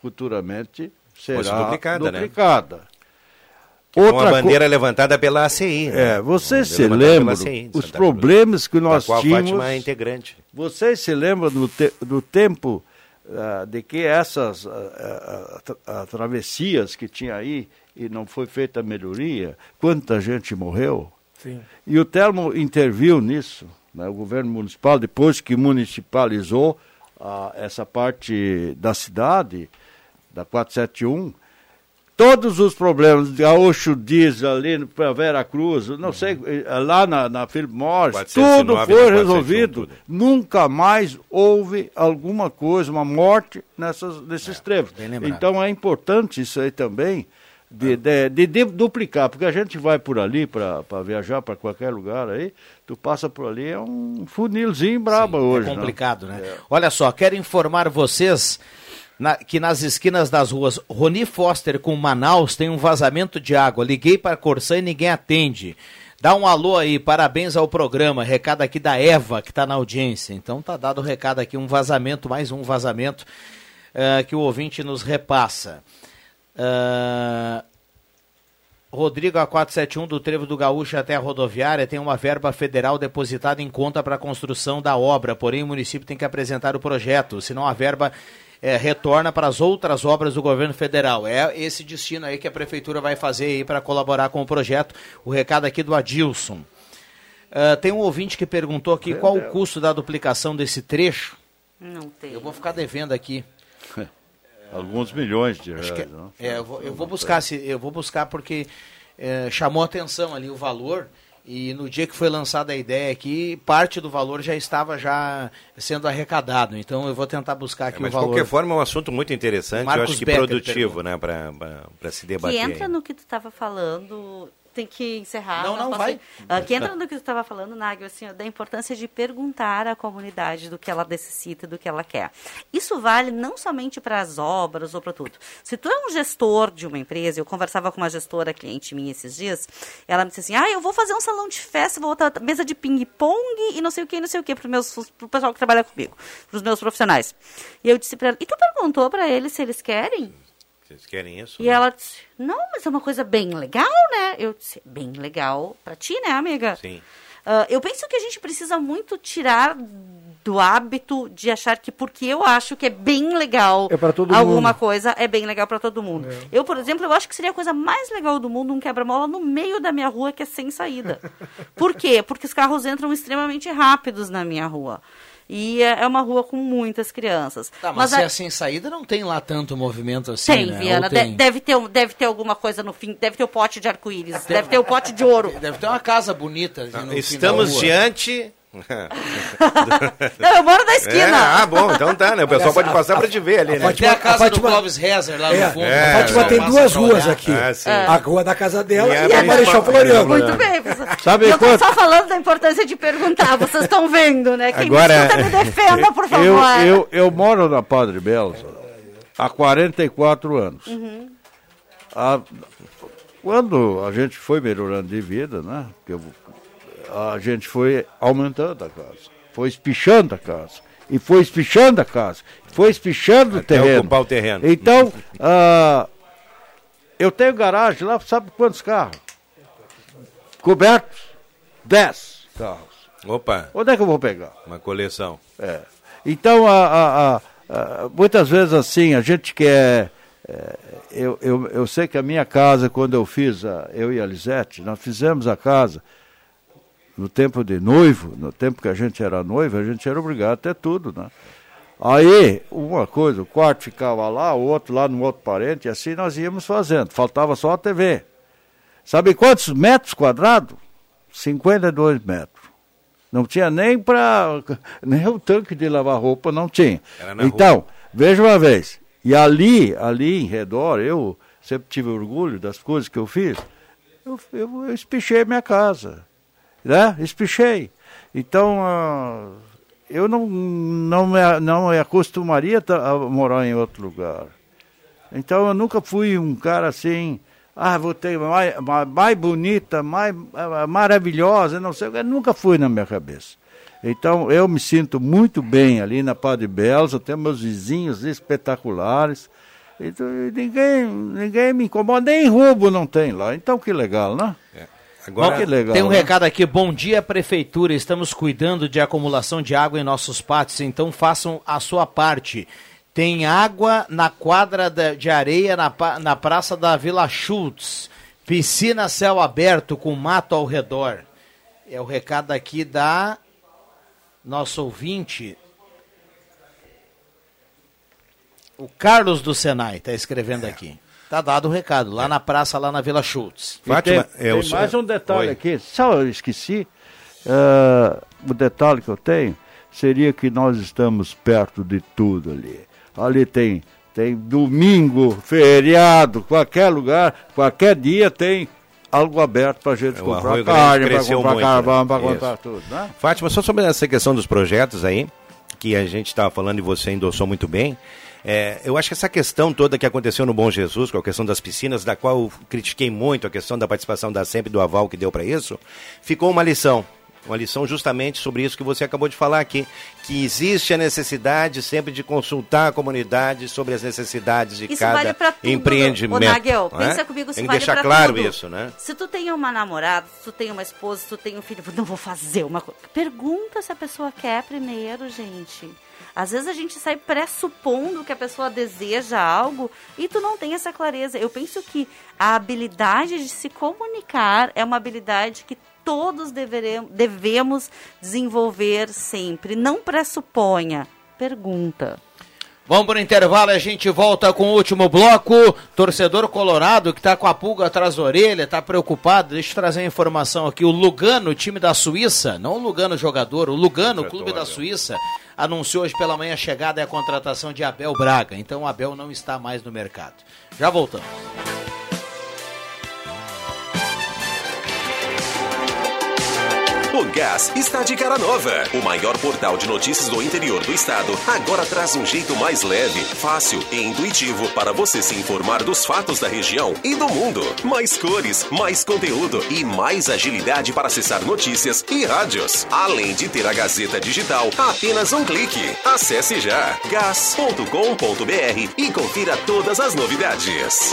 futuramente será Fosse duplicada, né? duplicada. Outra uma Outra co- bandeira levantada pela ACI. né? É, vocês se bandeira lembram os Santa problemas que nós da qual a tínhamos? Fátima é integrante. Vocês se lembram do, te- do tempo ah, de que essas tra- ah, travessias que tinha aí e não foi feita a melhoria? Quanta gente morreu? Sim. E o Telmo interviu nisso, né, o governo municipal, depois que municipalizou ah, essa parte da cidade, da 471, todos os problemas, Gaúcho Diesel ali para Vera Cruz, não sei, eh, lá na, na Philip Morris, 409 tudo foi 471, resolvido. tudo. Nunca mais houve alguma coisa, uma morte nessas, nesses trevos. bem lembrado. Então é importante isso aí também, de, de, de- de duplicar, porque a gente vai por ali para viajar para qualquer lugar aí, tu passa por ali, é um funilzinho brabo hoje. É né? complicado, né? Olha só, quero informar vocês na- que nas esquinas das ruas Roni Foster com Manaus tem um vazamento de água. Liguei para Corsã e ninguém atende. Dá um alô aí, parabéns ao programa. Recado aqui da Eva, que está na audiência. Então tá dado o recado aqui, um vazamento, mais um vazamento eh, que o ouvinte nos repassa. Ah, Rodrigo A471 do Trevo do Gaúcho até a rodoviária tem uma verba federal depositada em conta para a construção da obra, porém o município tem que apresentar o projeto, senão a verba eh, retorna para as outras obras do governo federal. É esse destino aí que a prefeitura vai fazer aí para colaborar com o projeto. O recado aqui do Adilson. Ah, tem um ouvinte que perguntou aqui qual o custo da duplicação desse trecho. Não tem. Eu vou ficar devendo aqui. Alguns milhões de reais. Que- não? é, eu, vou, eu vou buscar, se, eu vou buscar porque é, chamou atenção ali o valor e no dia que foi lançada a ideia aqui, parte do valor já estava já sendo arrecadado. Então eu vou tentar buscar aqui Mas o de valor. qualquer forma é um assunto muito interessante, eu Marcos acho que Becker produtivo, né, para se debater. Que entra aí. no que tu estava falando, tem que encerrar. Não, não, posso vai. ir? Ah, que entra no que tu estava falando, Nagel, assim, ó, da importância de perguntar à comunidade do que ela necessita, do que ela quer. Isso vale não somente para as obras ou para tudo. Se tu é um gestor de uma empresa, eu conversava com uma gestora cliente minha esses dias, ela me disse assim, ah, eu vou fazer um salão de festa, vou botar mesa de ping-pong e não sei o que, não sei o que, para o pessoal que trabalha comigo, para os meus profissionais. E eu disse para ela, e tu perguntou para eles se eles querem? Vocês querem isso? E ela disse, não, mas é uma coisa bem legal, né? Eu disse, bem legal pra ti, né, amiga? Sim. Ah, eu penso que a gente precisa muito tirar do hábito de achar que porque eu acho que é bem legal É pra todo alguma mundo. coisa, é bem legal pra todo mundo. Eu, por exemplo, eu acho que seria a coisa mais legal do mundo um quebra-mola no meio da minha rua que é sem saída. Por quê? Porque os carros entram extremamente rápidos na minha rua. E é é uma rua com muitas crianças. Tá, mas, a- se é sem saída não tem lá tanto movimento assim, tem, né? Viana. Ou de- tem? deve, ter, um- deve ter alguma coisa no fim. Deve ter o pote de arco-íris. Deve ter o pote de ouro. Deve ter uma casa bonita. assim, no fim da Estamos rua. diante. Não, eu moro na esquina. É, ah, bom, então tá, né? O pessoal pode passar pra te ver ali, né? Tem a casa Fátima- do Clóvis Rezer lá É, no fundo. a Fátima tem duas ruas olhar. aqui. Ah, sim. A rua da casa dela E a e a Marechal Floriano. Muito bem. Sabe eu tô quanto- só falando da importância de perguntar. Vocês estão vendo, né? Quem Agora- me escuta, me defenda, por favor. Eu, eu, eu moro na Padre Belza há 44 anos. Uhum. A- quando a gente foi melhorando de vida, né? que eu- a gente foi aumentando a casa, foi espichando a casa, e foi espichando a casa, foi espichando o Até terreno. ocupar o terreno. Então, ah, eu tenho garagem lá, sabe quantos carros? Cobertos? 10 carros. Opa, Onde é que eu vou pegar? uma coleção. É. Então, a- a- a- muitas vezes assim, a gente quer. é, eu, eu, eu sei que a minha casa, quando eu fiz, a, eu e a Lisete, nós fizemos a casa no tempo de noivo, no tempo que a gente era noivo, a gente era obrigado a ter tudo, né? Aí, uma coisa, o quarto ficava lá, o outro lá no outro parente, e assim nós íamos fazendo. Faltava só a TV. Sabe quantos metros quadrados? 52 metros. Não tinha nem para. Nem o tanque de lavar roupa não tinha. Então, veja uma vez. E ali, ali em redor, eu sempre tive orgulho das coisas que eu fiz. Eu, eu, eu espichei minha casa. Né? Espichei. Então, ah, eu não, não, me, não me acostumaria a morar em outro lugar. Então eu nunca fui um cara assim, ah, vou ter mais, mais, bonita, mais maravilhosa, não sei o que, nunca fui na minha cabeça. Então eu me sinto muito bem ali na Padre Belos, eu tenho meus vizinhos espetaculares. Então, ninguém, ninguém me incomoda, nem roubo não tem lá. Então que legal, né? Agora, que legal. Tem um né? recado aqui. Bom dia, Prefeitura. Estamos cuidando de acumulação de água em nossos pátios, então façam a sua parte. Tem água na quadra de areia na, na praça da Vila Schultz. Piscina céu aberto com mato ao redor. É o recado aqui da nosso ouvinte. O Carlos do Senai está escrevendo aqui. Tá dado o recado, lá na praça, lá na Vila Schultz. E tem, tem mais um detalhe aqui, só eu esqueci. ah, o detalhe que eu tenho seria que nós estamos perto de tudo ali. Ali tem tem domingo, feriado, qualquer lugar, qualquer dia tem algo aberto para gente O comprar carne, para comprar carvão, né? para comprar tudo, né? Fátima, só sobre essa questão dos projetos aí, que a gente estava falando e você endossou muito bem. É, eu acho que essa questão toda que aconteceu no Bom Jesus, com a questão das piscinas, da qual eu critiquei muito a questão da participação da SEMP e do aval que deu para isso, ficou uma lição. Uma lição justamente sobre isso que você acabou de falar aqui, que existe a necessidade sempre de consultar a comunidade sobre as necessidades de Isso cada vale pra tudo. empreendimento. Ô, Nagel, é? pensa comigo, Tem que vale deixar claro tudo. isso, né? Se tu tem uma namorada, se tu tem uma esposa, se tu tem um filho, não vou fazer uma coisa. Pergunta se a pessoa quer primeiro, gente. Às vezes a gente sai pressupondo que a pessoa deseja algo e tu não tem essa clareza. Eu penso que a habilidade de se comunicar é uma habilidade que todos deveremos, devemos desenvolver sempre. Não pressuponha, pergunta. Vamos para o intervalo e a gente volta com o último bloco. Torcedor colorado que está com a pulga atrás da orelha, está preocupado. Deixa eu trazer a informação aqui. O Lugano, time da Suíça, não o Lugano jogador, o Lugano, clube da Suíça, anunciou hoje pela manhã a chegada e a contratação de Abel Braga. Então o Abel não está mais no mercado. Já voltamos. O Gás está de cara nova. O maior portal de notícias do interior do estado agora traz um jeito mais leve, fácil e intuitivo para você se informar dos fatos da região e do mundo. Mais cores, mais conteúdo e mais agilidade para acessar notícias e rádios. Além de ter a Gazeta Digital apenas um clique. Acesse já gas.com.br e confira todas as novidades.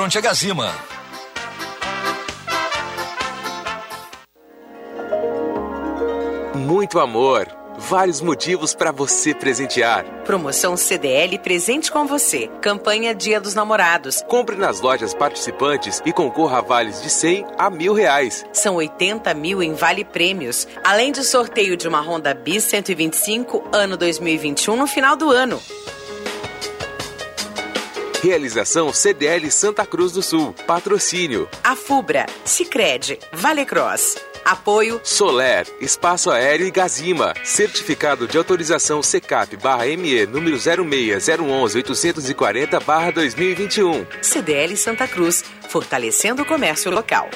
frente a Gazima. Muito amor. Vários motivos para você presentear. Promoção CDL Presente com Você. Campanha Dia dos Namorados. Compre nas lojas participantes e concorra a vales de 100 a mil reais. São 80 mil em Vale Prêmios. Além de sorteio de uma Honda Bis 125 ano 2021 no final do ano. Realização CDL Santa Cruz do Sul. Patrocínio. A Fubra, Cicred, Vale Cross. Apoio Soler, Espaço Aéreo e Gazima. Certificado de autorização CCAP ME número 06011 840 2021. CDL Santa Cruz, fortalecendo o comércio local.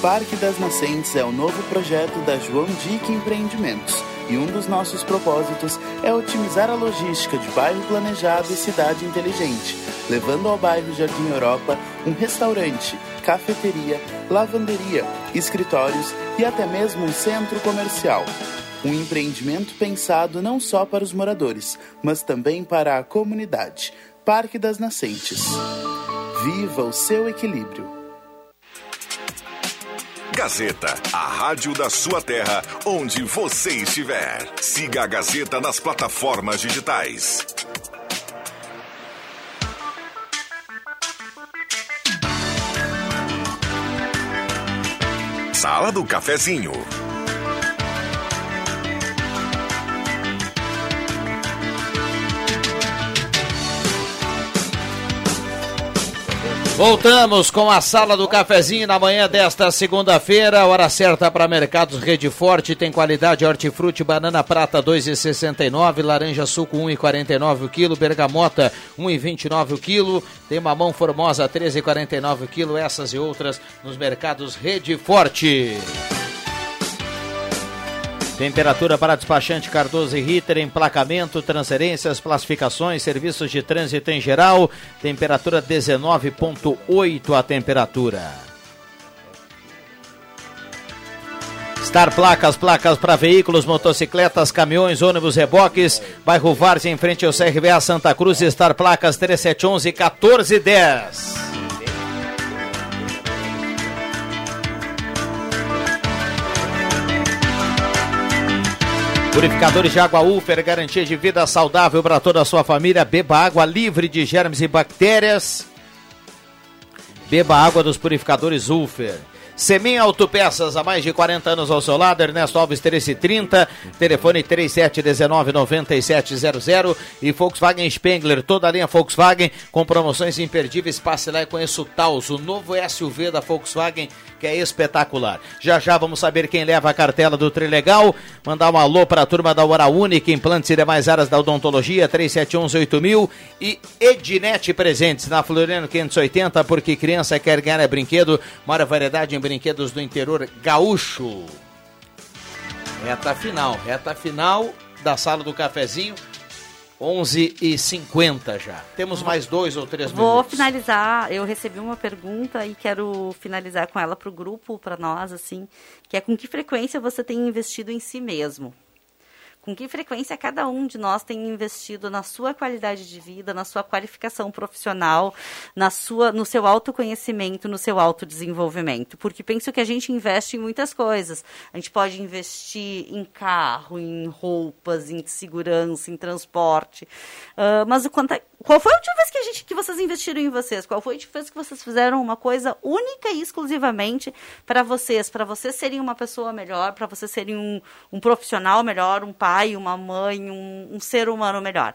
Parque das Nascentes é o novo projeto da João Dick Empreendimentos. E um dos nossos propósitos é otimizar a logística de bairro planejado e cidade inteligente, levando ao bairro Jardim Europa um restaurante, cafeteria, lavanderia, escritórios e até mesmo um centro comercial. Um empreendimento pensado não só para os moradores, mas também para a comunidade. Parque das Nascentes. Viva o seu equilíbrio. Gazeta, a rádio da sua terra, onde você estiver. Siga a Gazeta nas plataformas digitais. Sala do Cafezinho. Voltamos com a sala do cafezinho na manhã desta segunda-feira, hora certa para Mercados Rede Forte, tem qualidade hortifruti, banana prata 2,69, laranja suco 1,49 o quilo, bergamota 1,29 o quilo, tem mamão formosa 13,49 o quilo, essas e outras nos Mercados Rede Forte. Temperatura para despachante Cardoso e Ritter, emplacamento, transferências, classificações, serviços de trânsito em geral. Temperatura 19,8 a temperatura. Star Placas, placas para veículos, motocicletas, caminhões, ônibus, reboques. Bairro Várzea, em frente ao CRVA Santa Cruz. Star Placas 3711 1410. Purificadores de água Ufer, garantia de vida saudável para toda a sua família. Beba água livre de germes e bactérias. Beba água dos purificadores Ufer. Semin Autopeças, há mais de 40 anos ao seu lado, Ernesto Alves 1330, telefone 3719-9700 e Volkswagen Spengler, toda a linha Volkswagen com promoções imperdíveis. Passe lá e conheça o Taos, o novo SUV da Volkswagen que é espetacular. Já já vamos saber quem leva a cartela do Trilegal. Mandar um alô para a turma da Hora Única, implantes e demais áreas da odontologia, 3711-8000 e Ednet Presentes na Floriano 580, porque criança quer ganhar é brinquedo. Maior variedade em brinquedos do interior gaúcho. Reta final, reta final da sala do cafezinho. 11 e 50 já. Temos mais dois ou três Vou minutos. finalizar. Eu recebi uma pergunta e quero finalizar com ela para o grupo, para nós, assim, que é com que frequência você tem investido em si mesmo? Com que frequência cada um de nós tem investido na sua qualidade de vida, na sua qualificação profissional, na sua, no seu autoconhecimento, no seu autodesenvolvimento? Porque penso que a gente investe em muitas coisas. A gente pode investir em carro, em roupas, em segurança, em transporte. Uh, mas o quanto é, qual foi a última vez que, a gente, que vocês investiram em vocês? Qual foi a última vez que vocês fizeram uma coisa única e exclusivamente para vocês? Para vocês serem uma pessoa melhor, para vocês serem um, um profissional melhor, um pai, uma mãe, um, um ser humano melhor?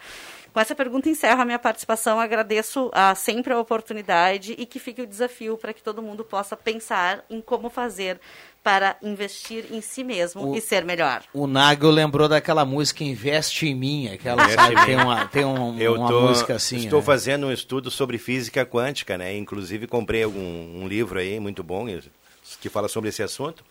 Com essa pergunta encerro a minha participação. Agradeço ah, sempre a oportunidade e que fique o desafio para que todo mundo possa pensar em como fazer para investir em si mesmo O- e ser melhor. O Nagel lembrou daquela música Investe em mim, aquela sabe, tem uma, tem um- Eu uma tô- música assim. Estou né? fazendo um estudo sobre física quântica, né? Inclusive comprei um, um livro aí muito bom que fala sobre esse assunto.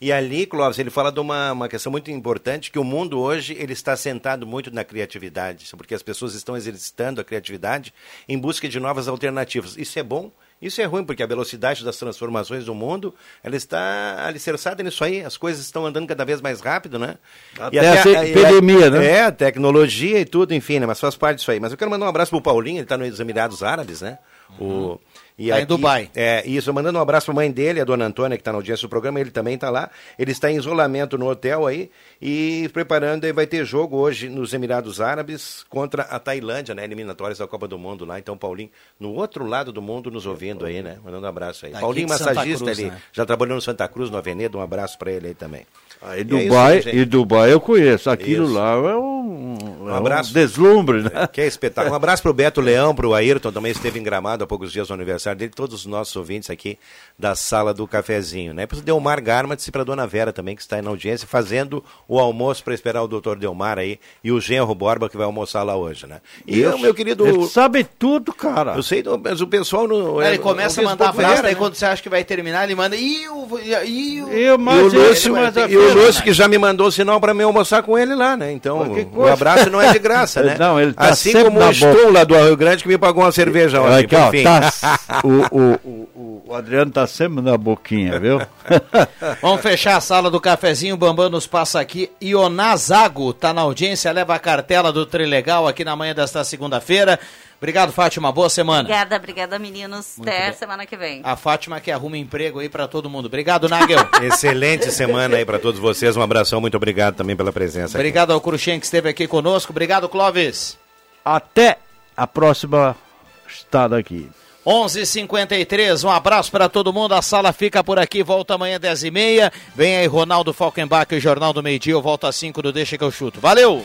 E ali, Clóvis, ele fala de uma, uma questão muito importante, que o mundo hoje ele está sentado muito na criatividade, porque as pessoas estão exercitando a criatividade em busca de novas alternativas. Isso é bom, isso é ruim, porque a velocidade das transformações do mundo, ela está alicerçada nisso aí, as coisas estão andando cada vez mais rápido, né? Até essa epidemia, né? É, a tecnologia e tudo, enfim, né? Mas faz parte disso aí. Mas eu quero mandar um abraço pro Paulinho, ele está nos Emirados Árabes, né? O, e Tá em Dubai. É, isso, mandando um abraço pra mãe dele, a dona Antônia, que está na audiência do programa, ele também está lá. Ele está em isolamento no hotel aí e preparando, aí vai ter jogo hoje nos Emirados Árabes contra a Tailândia, né? Eliminatórias da Copa do Mundo lá. Então, Paulinho, no outro lado do mundo, nos ouvindo aí, né? Mandando um abraço aí. Daqui Paulinho de Santa Massagista Cruz, ali, né? já trabalhou no Santa Cruz, no Avenida, um abraço para ele aí também. Aí E é Dubai, isso aí, e. Dubai eu conheço. Aquilo Isso. lá é um, Um é abraço. deslumbre, né? Que é espetáculo. Um abraço pro Beto Leão, pro Ayrton, também esteve em Gramado há poucos dias no aniversário dele, todos os nossos ouvintes aqui da sala do cafezinho, né? Pro Delmar Garmatz e pra Dona Vera também, que está aí na audiência, fazendo o almoço para esperar o doutor Delmar aí e o Genro Borba, que vai almoçar lá hoje, né? E eu, meu querido... Ele sabe tudo, cara. Eu sei, mas o pessoal... No, Aí ele começa a mandar Facebook frase, Vera, aí né? quando você acha que vai terminar, ele manda. E o. E o. Eu, E o Lúcio, e o Lúcio que já me mandou o sinal para me almoçar com ele lá, né? Então, o abraço não é de graça, né? Não, ele tá assim como o Stum lá do Rio Grande que me pagou uma cerveja ontem, Aqui, ó, tá- o, o, o, o Adriano tá sempre na boquinha, viu? Vamos fechar a sala do cafezinho, o Bambam nos passa aqui. Ionazago tá na audiência, leva a cartela do Trilegal aqui na manhã desta segunda-feira. Obrigado, Fátima. Boa semana. Obrigada, obrigada, meninos. Muito Até bem. semana que vem. A Fátima que arruma emprego aí pra todo mundo. Obrigado, Nagel. Excelente semana aí para todos vocês. Um abração, muito obrigado também pela presença. aqui. Obrigado ao Cruxem que esteve aqui conosco. Obrigado, Clóvis. Até a próxima estada aqui. 11:53. Um abraço para todo mundo. A sala fica por aqui. Volta amanhã 10h30. Vem aí Ronaldo Falkenbach, o Jornal do Meio Dia. Eu volto às 5 do Deixa que eu chuto. Valeu!